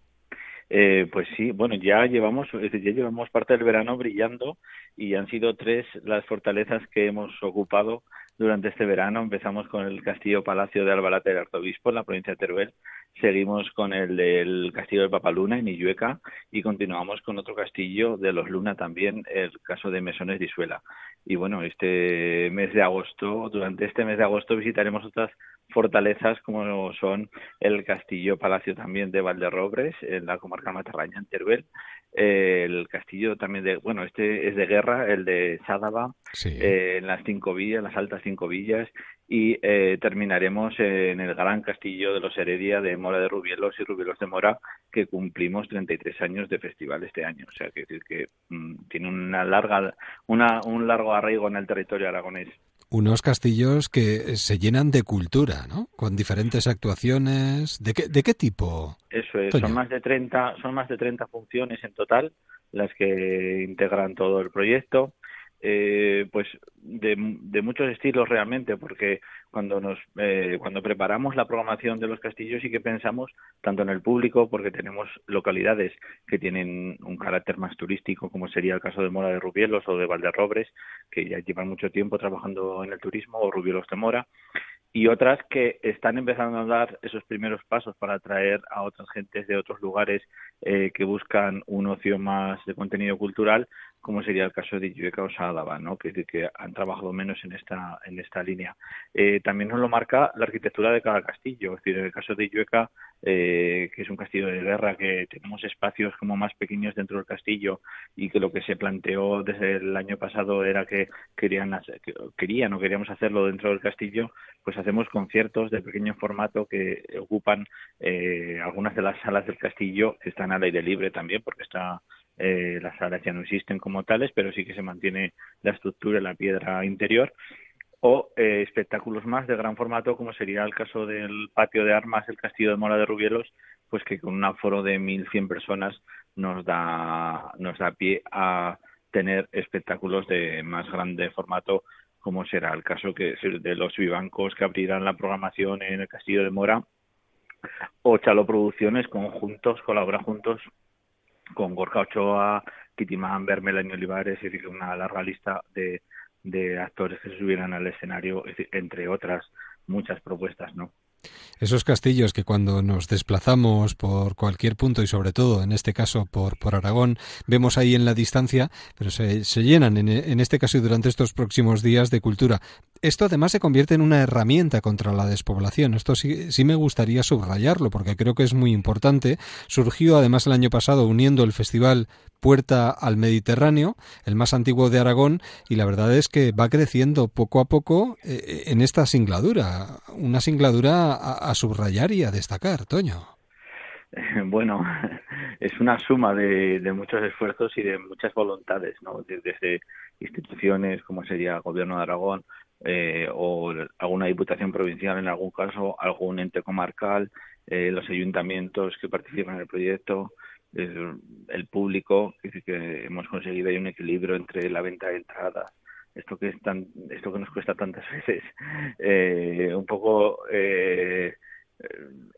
Eh, pues sí, bueno, ya llevamos, ya llevamos parte del verano brillando y han sido tres las fortalezas que hemos ocupado durante este verano. Empezamos con el Castillo Palacio de Albalate del Arzobispo en la provincia de Teruel, seguimos con el del Castillo del Papaluna en Illueca y continuamos con otro castillo de los Luna también, el caso de Mesones de Isuela. Y bueno, este mes de agosto, durante este mes de agosto visitaremos otras fortalezas como son el Castillo Palacio también de Valderrobres en la comarca matarraña en Teruel, eh, el castillo también de, bueno, este es de guerra, el de Sádava, eh, en las cinco villas, las altas cinco villas, y eh, terminaremos en el gran castillo de los Heredia de Mora de Rubielos y Rubielos de Mora, que cumplimos 33 años de festival este año. O sea, que, decir que mm, tiene una larga, una, un largo arraigo en el territorio aragonés. Unos castillos que se llenan de cultura, ¿no? Con diferentes actuaciones. ¿De qué, de qué tipo? Eso es, Toño. son más de 30, son más de 30 funciones en total las que integran todo el proyecto. Eh, pues de, de muchos estilos realmente, porque cuando nos eh, cuando preparamos la programación de los castillos sí que pensamos tanto en el público, porque tenemos localidades que tienen un carácter más turístico, como sería el caso de Mora de Rubielos o de Valderrobres, que ya llevan mucho tiempo trabajando en el turismo, o Rubielos de Mora, y otras que están empezando a dar esos primeros pasos para atraer a otras gentes de otros lugares eh, que buscan un ocio más de contenido cultural, como sería el caso de Illueca o Sádava, ¿no? que, han trabajado menos en esta en esta línea. Eh, también nos lo marca la arquitectura de cada castillo, es decir, en el caso de Illueca, eh, que es un castillo de guerra, que tenemos espacios como más pequeños dentro del castillo y que lo que se planteó desde el año pasado era que querían hacer- que querían o queríamos hacerlo dentro del castillo, pues hacemos conciertos de pequeño formato que ocupan eh, algunas de las salas del castillo que están al aire libre también, porque está eh, las salas ya no existen como tales, pero sí que se mantiene la estructura y la piedra interior. o eh, espectáculos más de gran formato, como sería el caso del patio de armas, el castillo de Mora de Rubielos, pues que con un aforo de 1.100 personas nos da, nos da pie a tener espectáculos de más grande formato, como será el caso que de los vivancos que abrirán la programación en el Castillo de Mora, o Chalo Producciones conjuntos, colabora juntos con Gorka Ochoa, Mann, Melanie Olivares, es decir, una larga lista de, de actores que se subieran al escenario, entre otras muchas propuestas, ¿no? Esos castillos que cuando nos desplazamos por cualquier punto y sobre todo en este caso por, por Aragón vemos ahí en la distancia, pero se, se llenan en, en, este caso y durante estos próximos días de cultura. Esto además se convierte en una herramienta contra la despoblación. Esto sí, sí me gustaría subrayarlo porque creo que es muy importante. Surgió además el año pasado uniendo el festival Puerta al Mediterráneo, el más antiguo de Aragón, y la verdad es que va creciendo poco a poco eh, en esta singladura, una singladura a, a, subrayar y a destacar, Toño. (laughs) Bueno, es una suma de, de muchos esfuerzos y de muchas voluntades, ¿no? Desde instituciones como sería el Gobierno de Aragón, eh, o alguna diputación provincial en algún caso, algún ente comarcal, eh, los ayuntamientos que participan en el proyecto, eh, el público, que hemos conseguido ahí un equilibrio entre la venta de entradas, esto que es tan, esto que nos cuesta tantas (laughs) veces, eh, un poco eh,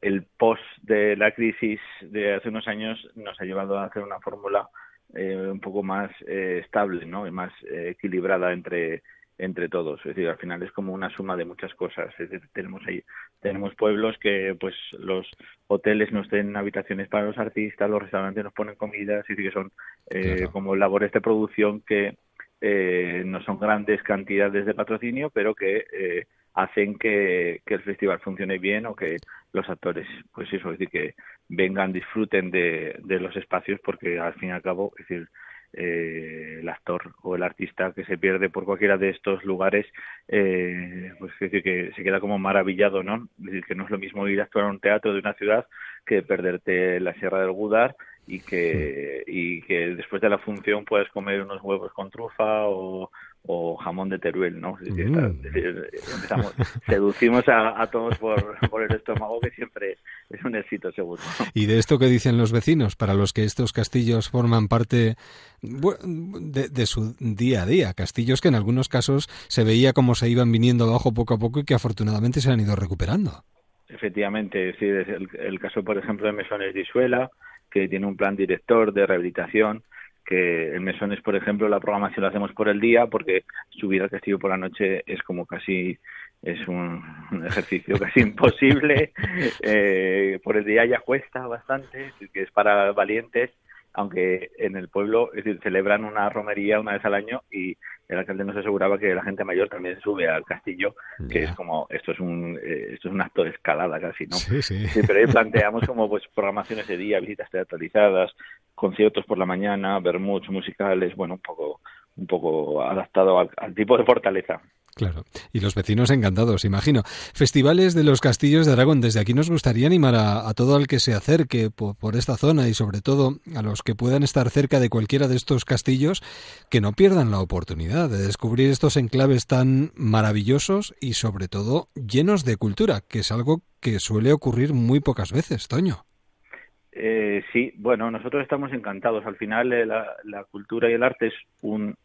el post de la crisis de hace unos años nos ha llevado a hacer una fórmula eh, un poco más eh, estable, ¿no? Y más eh, equilibrada entre entre todos, es decir, al final es como una suma de muchas cosas, es decir, tenemos ahí, tenemos pueblos que pues los hoteles nos den habitaciones para los artistas, los restaurantes nos ponen comidas, es decir, que son eh, claro. como labores de producción que eh, no son grandes cantidades de patrocinio, pero que eh, hacen que, que, el festival funcione bien o que los actores, pues eso, es decir, que vengan, disfruten de, de los espacios, porque al fin y al cabo, es decir, eh, el actor o el artista que se pierde por cualquiera de estos lugares, eh, pues es decir, que se queda como maravillado, ¿no? Es decir, que no es lo mismo ir a actuar a un teatro de una ciudad que perderte la Sierra del Gudar y que, y que después de la función puedes comer unos huevos con trufa o, o jamón de Teruel, ¿no? Mm. empezamos, seducimos a, a todos por, por, el estómago, que siempre es un éxito seguro. Y de esto que dicen los vecinos, para los que estos castillos forman parte de, de, su día a día, castillos que en algunos casos se veía como se iban viniendo abajo poco a poco y que afortunadamente se han ido recuperando. Efectivamente, decir, es el, el caso, por ejemplo, de Mesones de Isuela, que tiene un plan director de rehabilitación que en Mesones, por ejemplo, la programación la hacemos por el día porque subir al castillo por la noche es como casi es un, un ejercicio (laughs) casi imposible. (laughs) Eh, por el día ya cuesta bastante, que es para valientes, aunque en el pueblo es decir, celebran una romería una vez al año y el alcalde nos aseguraba que la gente mayor también sube al castillo, que es como, esto es un eh, esto es un acto de escalada casi, ¿no? Sí, sí. sí pero ahí planteamos como pues programaciones de día, visitas teatralizadas, conciertos por la mañana, vermuts musicales, bueno, un poco un poco adaptado al, al tipo de fortaleza. Claro, y los vecinos encantados, imagino. Festivales de los castillos de Aragón. Desde aquí nos gustaría animar a, todo el que se acerque por, esta zona y sobre todo a los que puedan estar cerca de cualquiera de estos castillos que no pierdan la oportunidad de descubrir estos enclaves tan maravillosos y sobre todo llenos de cultura, que es algo que suele ocurrir muy pocas veces, Toño. Eh, sí, bueno, nosotros estamos encantados. Al final eh, la, la cultura y el arte es un,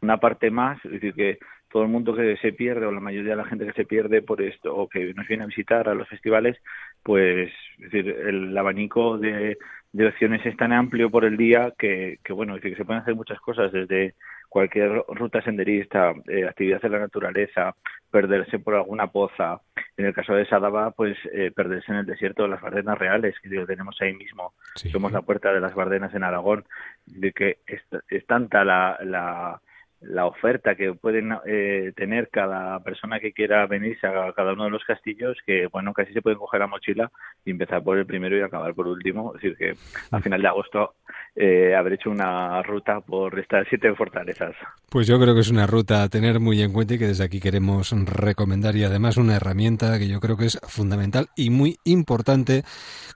una parte más, es decir, que todo el mundo que se pierde o la mayoría de la gente que se pierde por esto o que nos viene a visitar a los festivales, pues es decir, el abanico de, de opciones es tan amplio por el día que, que bueno, es decir, que se pueden hacer muchas cosas desde cualquier ruta senderista, eh, actividad en la naturaleza, perderse por alguna poza. En el caso de Sadaba, pues eh, perderse en el desierto de las Bardenas Reales, que lo tenemos ahí mismo. Sí. Somos la puerta de las Bardenas en Aragón. De que es, es tanta la, la la oferta que pueden eh, tener cada persona que quiera venirse a cada uno de los castillos, que bueno, casi se pueden coger la mochila y empezar por el primero y acabar por último. Es decir, que a final de agosto eh, haber hecho una ruta por estas siete fortalezas. Pues yo creo que es una ruta a tener muy en cuenta y que desde aquí queremos recomendar y además una herramienta que yo creo que es fundamental y muy importante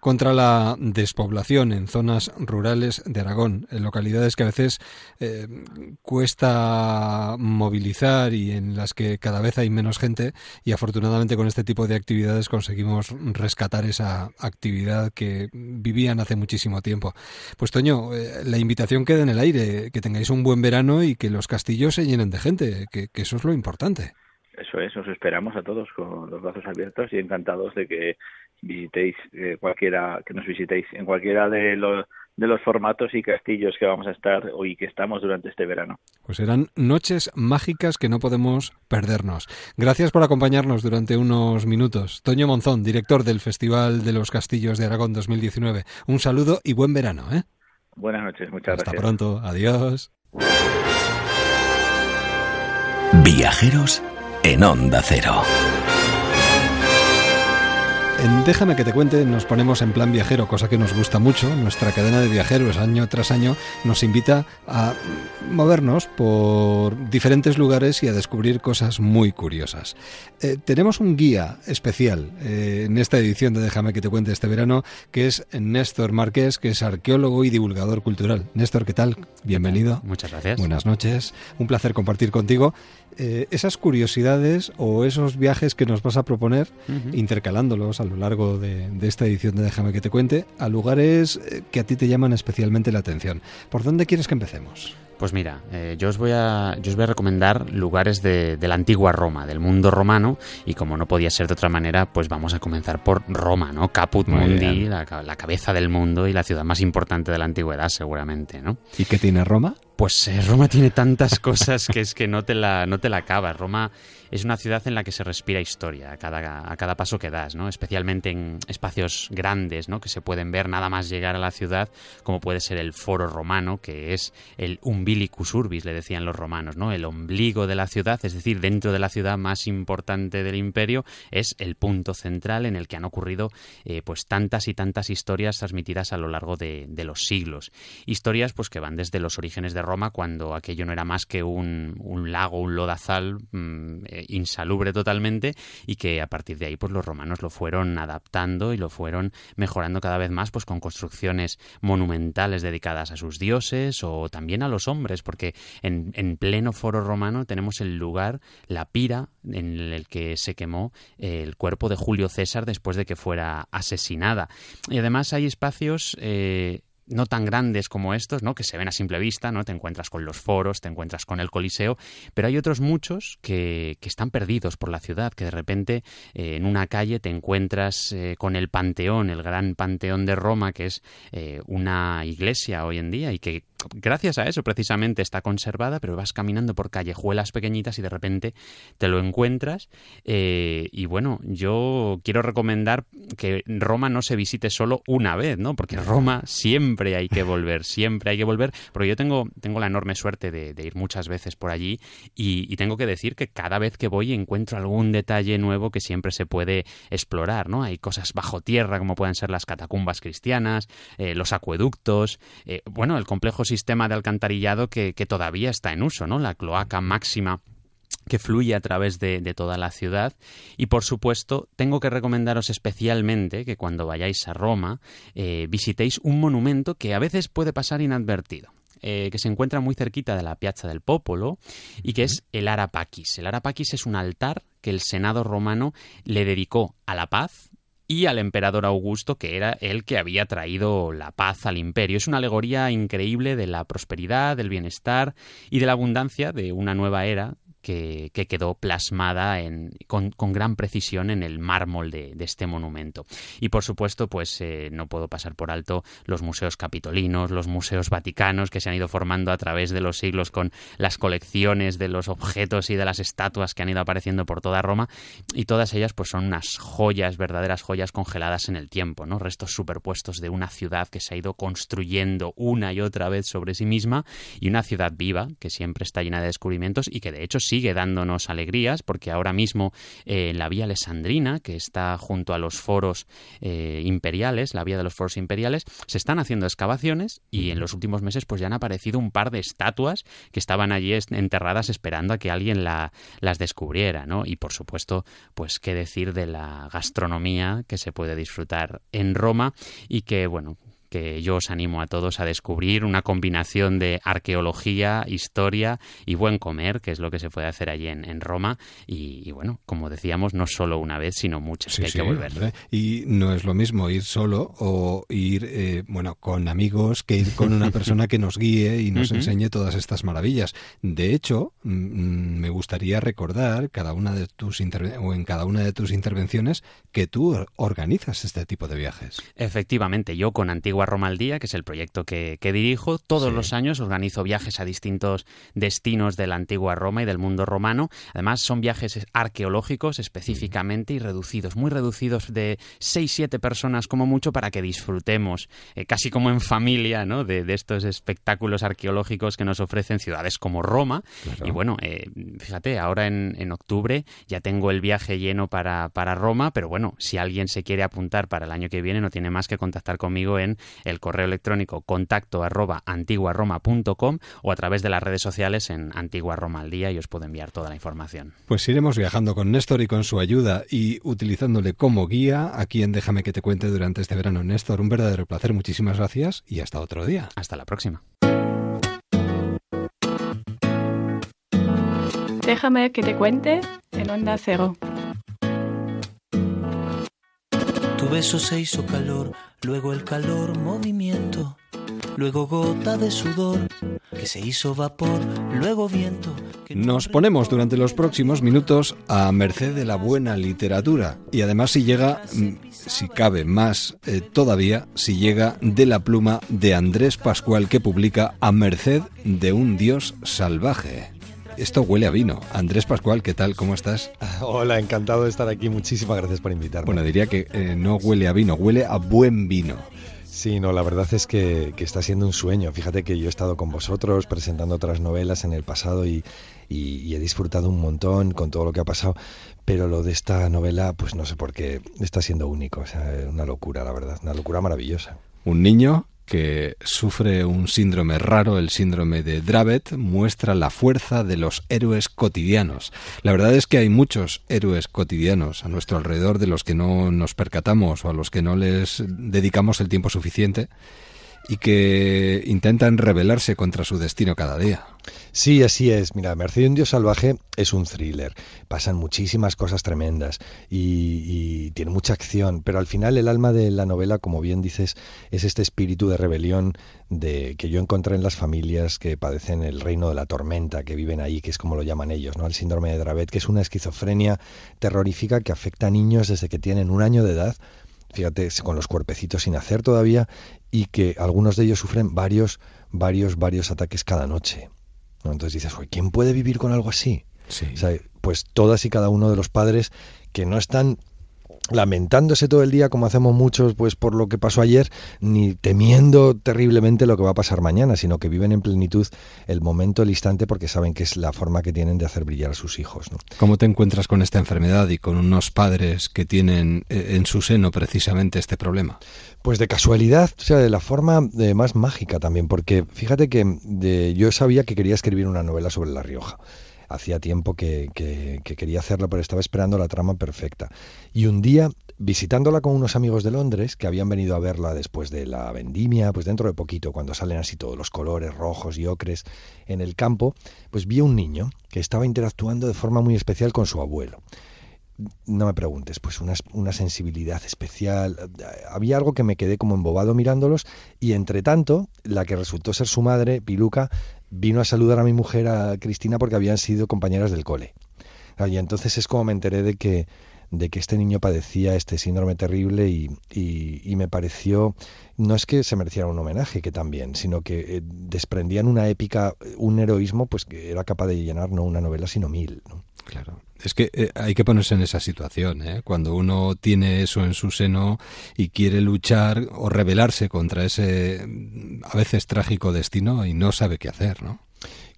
contra la despoblación en zonas rurales de Aragón, en localidades que a veces eh, cuesta movilizar y en las que cada vez hay menos gente y afortunadamente con este tipo de actividades conseguimos rescatar esa actividad que vivían hace muchísimo tiempo. Pues Toño, eh, la invitación queda en el aire, que tengáis un buen verano y que los castillos se llenen de gente, que, que eso es lo importante. Eso es, os esperamos a todos con los brazos abiertos y encantados de que visitéis eh, cualquiera, que nos visitéis en cualquiera de los de los formatos y castillos que vamos a estar hoy que estamos durante este verano. Pues serán noches mágicas que no podemos perdernos. Gracias por acompañarnos durante unos minutos. Toño Monzón, director del Festival de los Castillos de Aragón 2019. Un saludo y buen verano, ¿eh? Buenas noches, muchas Hasta gracias. pronto. Adiós. Viajeros en Onda Cero. En Déjame que te cuente nos ponemos en plan viajero, cosa que nos gusta mucho. Nuestra cadena de viajeros año tras año nos invita a movernos por diferentes lugares y a descubrir cosas muy curiosas. Eh, tenemos un guía especial eh, en esta edición de Déjame que te cuente este verano, que es Néstor Márquez, que es arqueólogo y divulgador cultural. Néstor, ¿qué tal? Bienvenido. Muchas gracias. Buenas noches. Un placer compartir contigo eh, esas curiosidades o esos viajes que nos vas a proponer, intercalándolos a lo largo de, de esta edición de Déjame que te cuente, a lugares eh, que a ti te llaman especialmente la atención. ¿Por dónde quieres que empecemos? Pues mira, eh, yo, os voy a, yo os voy a recomendar lugares de, de la antigua Roma, del mundo romano, y como no podía ser de otra manera, pues vamos a comenzar por Roma, ¿no? Caput Muy Mundi, la, la cabeza del mundo y la ciudad más importante de la antigüedad, seguramente, ¿no? ¿Y qué tiene Roma? Pues eh, Roma tiene tantas cosas que es que no te la, no te la acabas. Roma es una ciudad en la que se respira historia a cada, a cada paso que das, ¿no? Especialmente en espacios grandes, ¿no? Que se pueden ver nada más llegar a la ciudad, como puede ser el Foro Romano, que es el umbilicus urbis, le decían los romanos, ¿no? El ombligo de la ciudad, es decir, dentro de la ciudad más importante del imperio, es el punto central en el que han ocurrido eh, pues tantas y tantas historias transmitidas a lo largo de, de los siglos. Historias pues que van desde los orígenes de Roma, cuando aquello no era más que un, un lago, un lodazal mm, eh, insalubre totalmente, y que a partir de ahí pues los romanos lo fueron adaptando y lo fueron mejorando cada vez más pues con construcciones monumentales dedicadas a sus dioses o también a los hombres, porque en, en pleno foro romano tenemos el lugar, la pira en el que se quemó el cuerpo de Julio César después de que fuera asesinada. Y además hay espacios eh, no tan grandes como estos, ¿no? que se ven a simple vista, ¿no? Te encuentras con los foros, te encuentras con el Coliseo, pero hay otros muchos que, que están perdidos por la ciudad, que de repente eh, en una calle te encuentras eh, con el Panteón, el gran Panteón de Roma, que es eh, una iglesia hoy en día y que gracias a eso precisamente está conservada, pero vas caminando por callejuelas pequeñitas y de repente te lo encuentras. eh, y bueno, yo quiero recomendar que Roma no se visite solo una vez, ¿no? Porque Roma siempre hay que volver, siempre hay que volver. Porque yo tengo, tengo la enorme suerte de, ir muchas veces por allí y, y tengo que decir que cada vez que voy encuentro algún detalle nuevo que siempre se puede explorar, ¿no? Hay cosas bajo tierra como pueden ser las catacumbas cristianas, eh, los acueductos, eh, bueno, el complejo sistema de alcantarillado que, que todavía está en uso, ¿no? La cloaca máxima que fluye a través de, de, toda la ciudad. Y por supuesto, tengo que recomendaros especialmente que cuando vayáis a Roma eh, visitéis un monumento que a veces puede pasar inadvertido. Eh, que se encuentra muy cerquita de la Piazza del Popolo y que es el Arapaquis. El Arapaquis es un altar que el Senado romano le dedicó a la paz y al emperador Augusto, que era el que había traído la paz al imperio. Es una alegoría increíble de la prosperidad, del bienestar y de la abundancia de una nueva era que, que quedó plasmada en, con, gran precisión en el mármol de, de este monumento. Y por supuesto, pues eh, no puedo pasar por alto los museos capitolinos, los museos vaticanos que se han ido formando a través de los siglos con las colecciones de los objetos y de las estatuas que han ido apareciendo por toda Roma. Y todas ellas pues son unas joyas, verdaderas joyas congeladas en el tiempo, ¿no? Restos superpuestos de una ciudad que se ha ido construyendo una y otra vez sobre sí misma y una ciudad viva que siempre está llena de descubrimientos y que de hecho sigue dándonos alegrías porque ahora mismo eh, la vía alessandrina, que está junto a los foros eh, imperiales, la vía de los foros imperiales, se están haciendo excavaciones y en los últimos meses pues ya han aparecido un par de estatuas que estaban allí enterradas esperando a que alguien la, las descubriera, ¿no? Y por supuesto, pues qué decir de la gastronomía que se puede disfrutar en Roma y que, bueno, que yo os animo a todos a descubrir una combinación de arqueología, historia y buen comer, que es lo que se puede hacer allí en, en Roma. Y, y bueno, como decíamos, no solo una vez, sino muchas, que hay Sí, que sí, volver. hombre. Y no es lo mismo ir solo o ir, eh, bueno, con amigos que ir con una persona que nos guíe y nos enseñe todas estas maravillas. De hecho, mm, mm, me gustaría recordar cada una de tus o en cada una de tus intervenciones que tú or- organizas este tipo de viajes. Efectivamente, yo con Antigua Roma al Día, que es el proyecto que, que dirijo, todos Sí. los años organizo viajes a distintos destinos de la Antigua Roma y del mundo romano. Además, son viajes arqueológicos específicamente y reducidos, muy reducidos de 6-7 personas como mucho para que disfrutemos, eh, casi como en familia, ¿no? de, de estos espectáculos arqueológicos que nos ofrecen ciudades como Roma. Y bueno, eh, fíjate, ahora en, en octubre ya tengo el viaje lleno para, para Roma, pero bueno, si alguien se quiere apuntar para el año que viene, no tiene más que contactar conmigo en el correo electrónico contacto arroba antiguaroma.com o a través de las redes sociales en Antigua Roma al Día y os puedo enviar toda la información. Pues iremos viajando con Néstor y con su ayuda y utilizándole como guía aquí en Déjame que te cuente durante este verano. Néstor, un verdadero placer, muchísimas gracias y hasta otro día. Hasta la próxima. Déjame que te cuente en Onda Cero. Tu beso se hizo calor, luego el calor movimiento, luego gota de sudor que se hizo vapor, luego viento. Nos ponemos durante los próximos minutos a merced de la buena literatura y además si llega, mm, si cabe más eh, todavía, si llega de la pluma de Andrés Pascual que publica A merced de un dios salvaje. Esto huele a vino. Andrés Pascual, ¿qué tal? ¿Cómo estás? (laughs) Hola, encantado de estar aquí. Muchísimas gracias por invitarme. Bueno, diría que eh, no huele a vino, huele a buen vino. Sí, no, la verdad es que, que está siendo un sueño. Fíjate que yo he estado con vosotros presentando otras novelas en el pasado y, y- y he disfrutado un montón con todo lo que ha pasado, pero lo de esta novela, pues no sé por qué, está siendo único. O sea, es una locura, la verdad, una locura maravillosa. Un niño que sufre un síndrome raro, el síndrome de Dravet, muestra la fuerza de los héroes cotidianos. La verdad es que hay muchos héroes cotidianos a nuestro alrededor de los que no nos percatamos o a los que no les dedicamos el tiempo suficiente y que intentan rebelarse contra su destino cada día. Sí, así es. Mira, Merced de un Dios Salvaje es un thriller. Pasan muchísimas cosas tremendas y, y tiene mucha acción, pero al final el alma de la novela, como bien dices, es este espíritu de rebelión de que yo encontré en las familias que padecen el reino de la tormenta, que viven ahí, que es como lo llaman ellos, ¿no? El síndrome de Dravet, que es una esquizofrenia terrorífica que afecta a niños desde que tienen un año de edad fíjate, con los cuerpecitos sin hacer todavía, y que algunos de ellos sufren varios, varios, varios ataques cada noche. ¿No? Entonces dices, "Joder, ¿quién puede vivir con algo así? O sea, pues todas y cada uno de los padres que no están lamentándose todo el día como hacemos muchos pues por lo que pasó ayer ni temiendo terriblemente lo que va a pasar mañana sino que viven en plenitud el momento el instante porque saben que es la forma que tienen de hacer brillar a sus hijos ¿no? ¿Cómo te encuentras con esta enfermedad y con unos padres que tienen eh, en su seno precisamente este problema? Pues de casualidad, o sea, de la forma eh, más mágica también, porque fíjate que de- yo sabía que quería escribir una novela sobre La Rioja. Hacía tiempo que, que- que quería hacerlo, pero estaba esperando la trama perfecta. Y un día, visitándola con unos amigos de Londres, que habían venido a verla después de la vendimia, pues dentro de poquito, cuando salen así todos los colores rojos y ocres en el campo, pues vi a un niño que estaba interactuando de forma muy especial con su abuelo no me preguntes, pues una, una sensibilidad especial. Había algo que me quedé como embobado mirándolos y entre tanto, la que resultó ser su madre, Piluca, vino a saludar a mi mujer, a Cristina, porque habían sido compañeras del cole. Y entonces es como me enteré de que, de que este niño padecía este síndrome terrible y, y- y me pareció, no es que se mereciera un homenaje, que también, sino que eh, desprendían una épica, un heroísmo, pues que era capaz de llenar no una novela, sino mil. ¿no? Claro. Es que eh, hay que ponerse en esa situación, ¿eh? Cuando uno tiene eso en su seno y quiere luchar o rebelarse contra ese mm, a veces trágico destino y no sabe qué hacer, ¿no?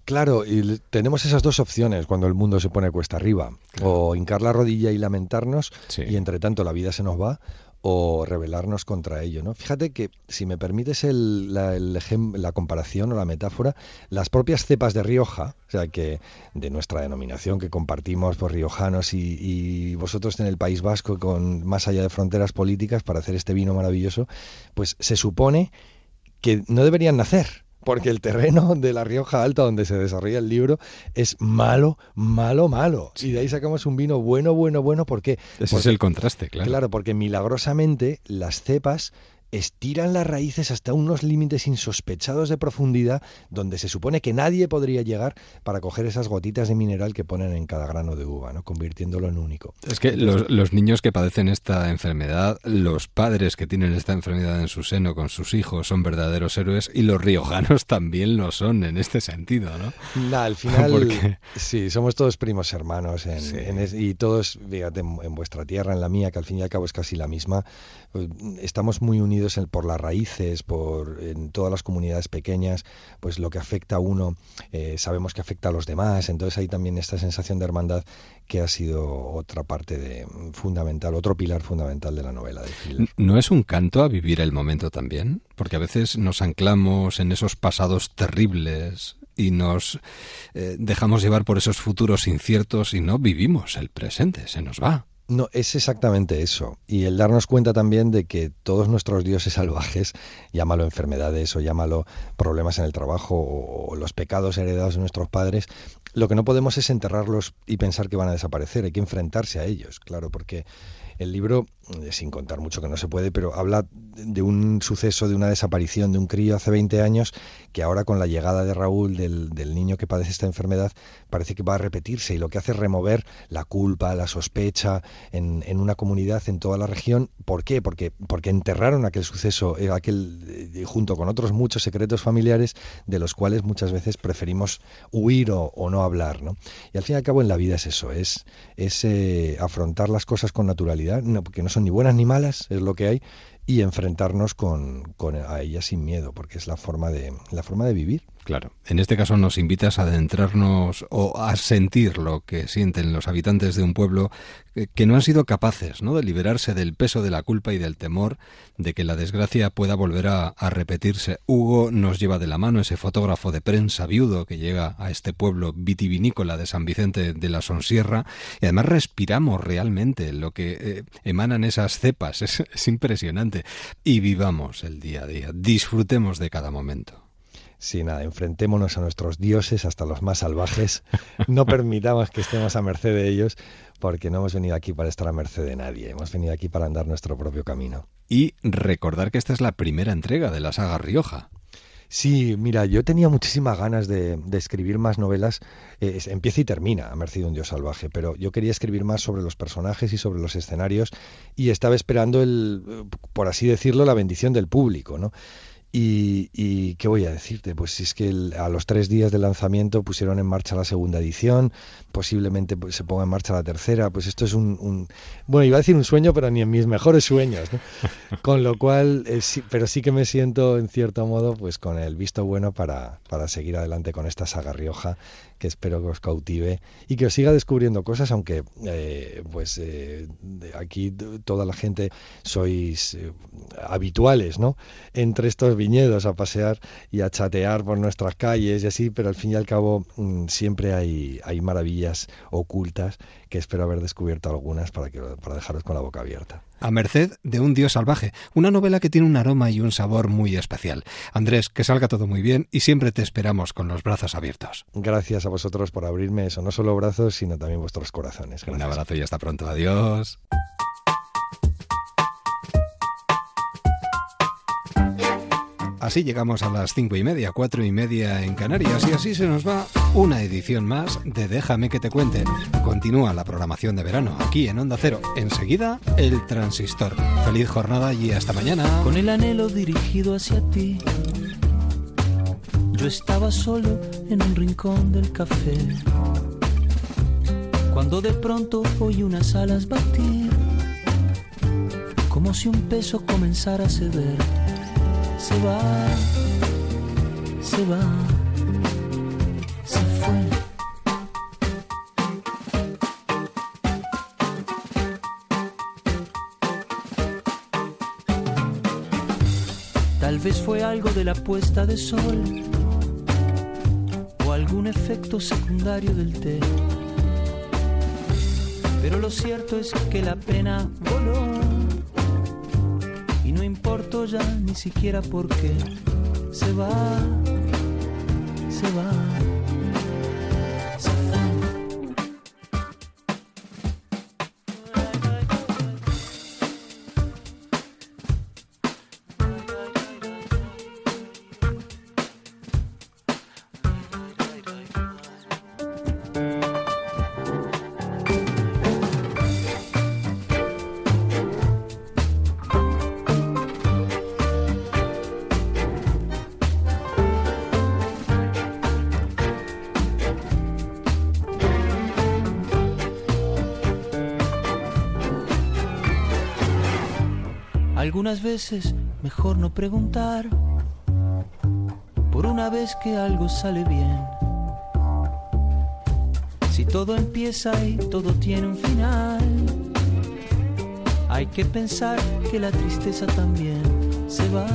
Claro, y tenemos esas dos opciones cuando el mundo se pone cuesta arriba. O hincar la rodilla y lamentarnos y entre tanto la vida se nos va. O rebelarnos contra ello. ¿no? Fíjate que, si me permites el- la, el la comparación o la metáfora, las propias cepas de Rioja, o sea, que de nuestra denominación que compartimos por riojanos y, y vosotros en el País Vasco, con más allá de fronteras políticas, para hacer este vino maravilloso, pues se supone que no deberían nacer. Porque el terreno de la Rioja Alta, donde se desarrolla el libro, es malo, malo, malo. Y de ahí sacamos un vino bueno, bueno, bueno. ¿Por qué? Ese es el contraste, claro. Claro, porque milagrosamente las cepas estiran las raíces hasta unos límites insospechados de profundidad donde se supone que nadie podría llegar para coger esas gotitas de mineral que ponen en cada grano de uva, ¿no? convirtiéndolo en único. Es que los, los niños que padecen esta enfermedad, los padres que tienen esta enfermedad en su seno con sus hijos son verdaderos héroes y los riojanos (laughs) también lo son en este sentido, ¿no? Nah, al final, (laughs) Porque- sí, somos todos primos hermanos en, Sí. en es- y todos, fíjate, en, en vuestra tierra, en la mía, que al fin y al cabo es casi la misma, pues, estamos muy unidos por las raíces, por en todas las comunidades pequeñas, pues lo que afecta a uno, eh, sabemos que afecta a los demás, entonces hay también esta sensación de hermandad que ha sido otra parte de, fundamental, otro pilar fundamental de la novela de Schiller. ¿No es un canto a vivir el momento también? Porque a veces nos anclamos en esos pasados terribles y nos eh, dejamos llevar por esos futuros inciertos y no vivimos el presente, se nos va. No, es exactamente eso. Y el darnos cuenta también de que todos nuestros dioses (laughs) salvajes, llámalo enfermedades o llámalo problemas en el trabajo o, los pecados heredados de nuestros padres, lo que no podemos es enterrarlos y pensar que van a desaparecer. Hay que enfrentarse a ellos, claro, porque el libro, sin contar mucho que no se puede, pero habla de un suceso, de una desaparición de un crío hace 20 años, que ahora con la llegada de Raúl, del, del niño que padece esta enfermedad, parece que va a repetirse y lo que hace es remover la culpa, la sospecha en, en una comunidad, en toda la región. ¿Por qué? Porque, porque enterraron aquel suceso, eh, aquel, eh, junto con otros muchos secretos familiares, de los cuales muchas veces preferimos huir o, no hablar. ¿no? Y al fin y al cabo en la vida es eso, es, es eh, afrontar las cosas con naturalidad, no, porque no son ni buenas ni malas, es lo que hay, y enfrentarnos con, con a ellas sin miedo, porque es la forma de, la forma de vivir. Claro. En este caso nos invitas a adentrarnos o a sentir lo que sienten los habitantes de un pueblo que, no han sido capaces ¿no? de liberarse del peso de la culpa y del temor de que la desgracia pueda volver a, repetirse. Hugo nos lleva de la mano ese fotógrafo de prensa viudo que llega a este pueblo vitivinícola de San Vicente de la Sonsierra y además respiramos realmente lo que eh, emanan esas cepas. (laughs) Es impresionante. Y vivamos el día a día. Disfrutemos de cada momento. Sí, nada, enfrentémonos a nuestros dioses, hasta los más salvajes. No (laughs) permitamos que estemos a merced de ellos, porque no hemos venido aquí para estar a merced de nadie. Hemos venido aquí para andar nuestro propio camino. Y recordar que esta es la primera entrega de la saga Rioja. Sí, mira, yo tenía muchísimas ganas de, de escribir más novelas. Eh, empieza y termina a Merced un Dios Salvaje, pero yo quería escribir más sobre los personajes y sobre los escenarios y estaba esperando, el, eh, por así decirlo, la bendición del público, ¿no? Y, y qué voy a decirte, pues si es que el- a los tres días del lanzamiento pusieron en marcha la segunda edición, posiblemente pues, se ponga en marcha la tercera, pues esto es un, un- bueno, iba a decir un sueño, pero ni en mis mejores sueños, ¿no? (laughs) Con lo cual, eh, sí- pero sí que me siento en cierto modo pues con el visto bueno para, para seguir adelante con esta saga Rioja, que espero que os cautive y que os siga descubriendo cosas, aunque eh, pues eh, aquí toda la gente sois eh, habituales, ¿no? Entre estos viñedos a pasear y a chatear por nuestras calles y así, pero al fin y al cabo mm, siempre hay, hay maravillas ocultas que espero haber descubierto algunas para, que, para dejaros con la boca abierta. A merced de un dios salvaje, una novela que tiene un aroma y un sabor muy especial. Andrés, que salga todo muy bien y siempre te esperamos con los brazos abiertos. Gracias a vosotros por abrirme eso, no solo brazos, sino también vuestros corazones. Un abrazo y hasta pronto. Adiós. Así llegamos a las cinco y media, cuatro y media en Canarias y así se nos va una edición más de Déjame que te cuente. Continúa la programación de verano aquí en Onda Cero. Enseguida, el transistor. Feliz jornada y hasta mañana. Con el anhelo dirigido hacia ti. Yo estaba solo en un rincón del café. Cuando de pronto oí unas alas batir. Como si un peso comenzara a ceder. Se va, se va, se fue. vez fue algo de la puesta de sol o algún efecto secundario del té. Pero lo cierto es que la pena voló ya ni siquiera por qué se va, se va. Veces mejor no preguntar, por una vez que algo sale bien. Si todo empieza y todo tiene un final, hay que pensar que la tristeza también se va,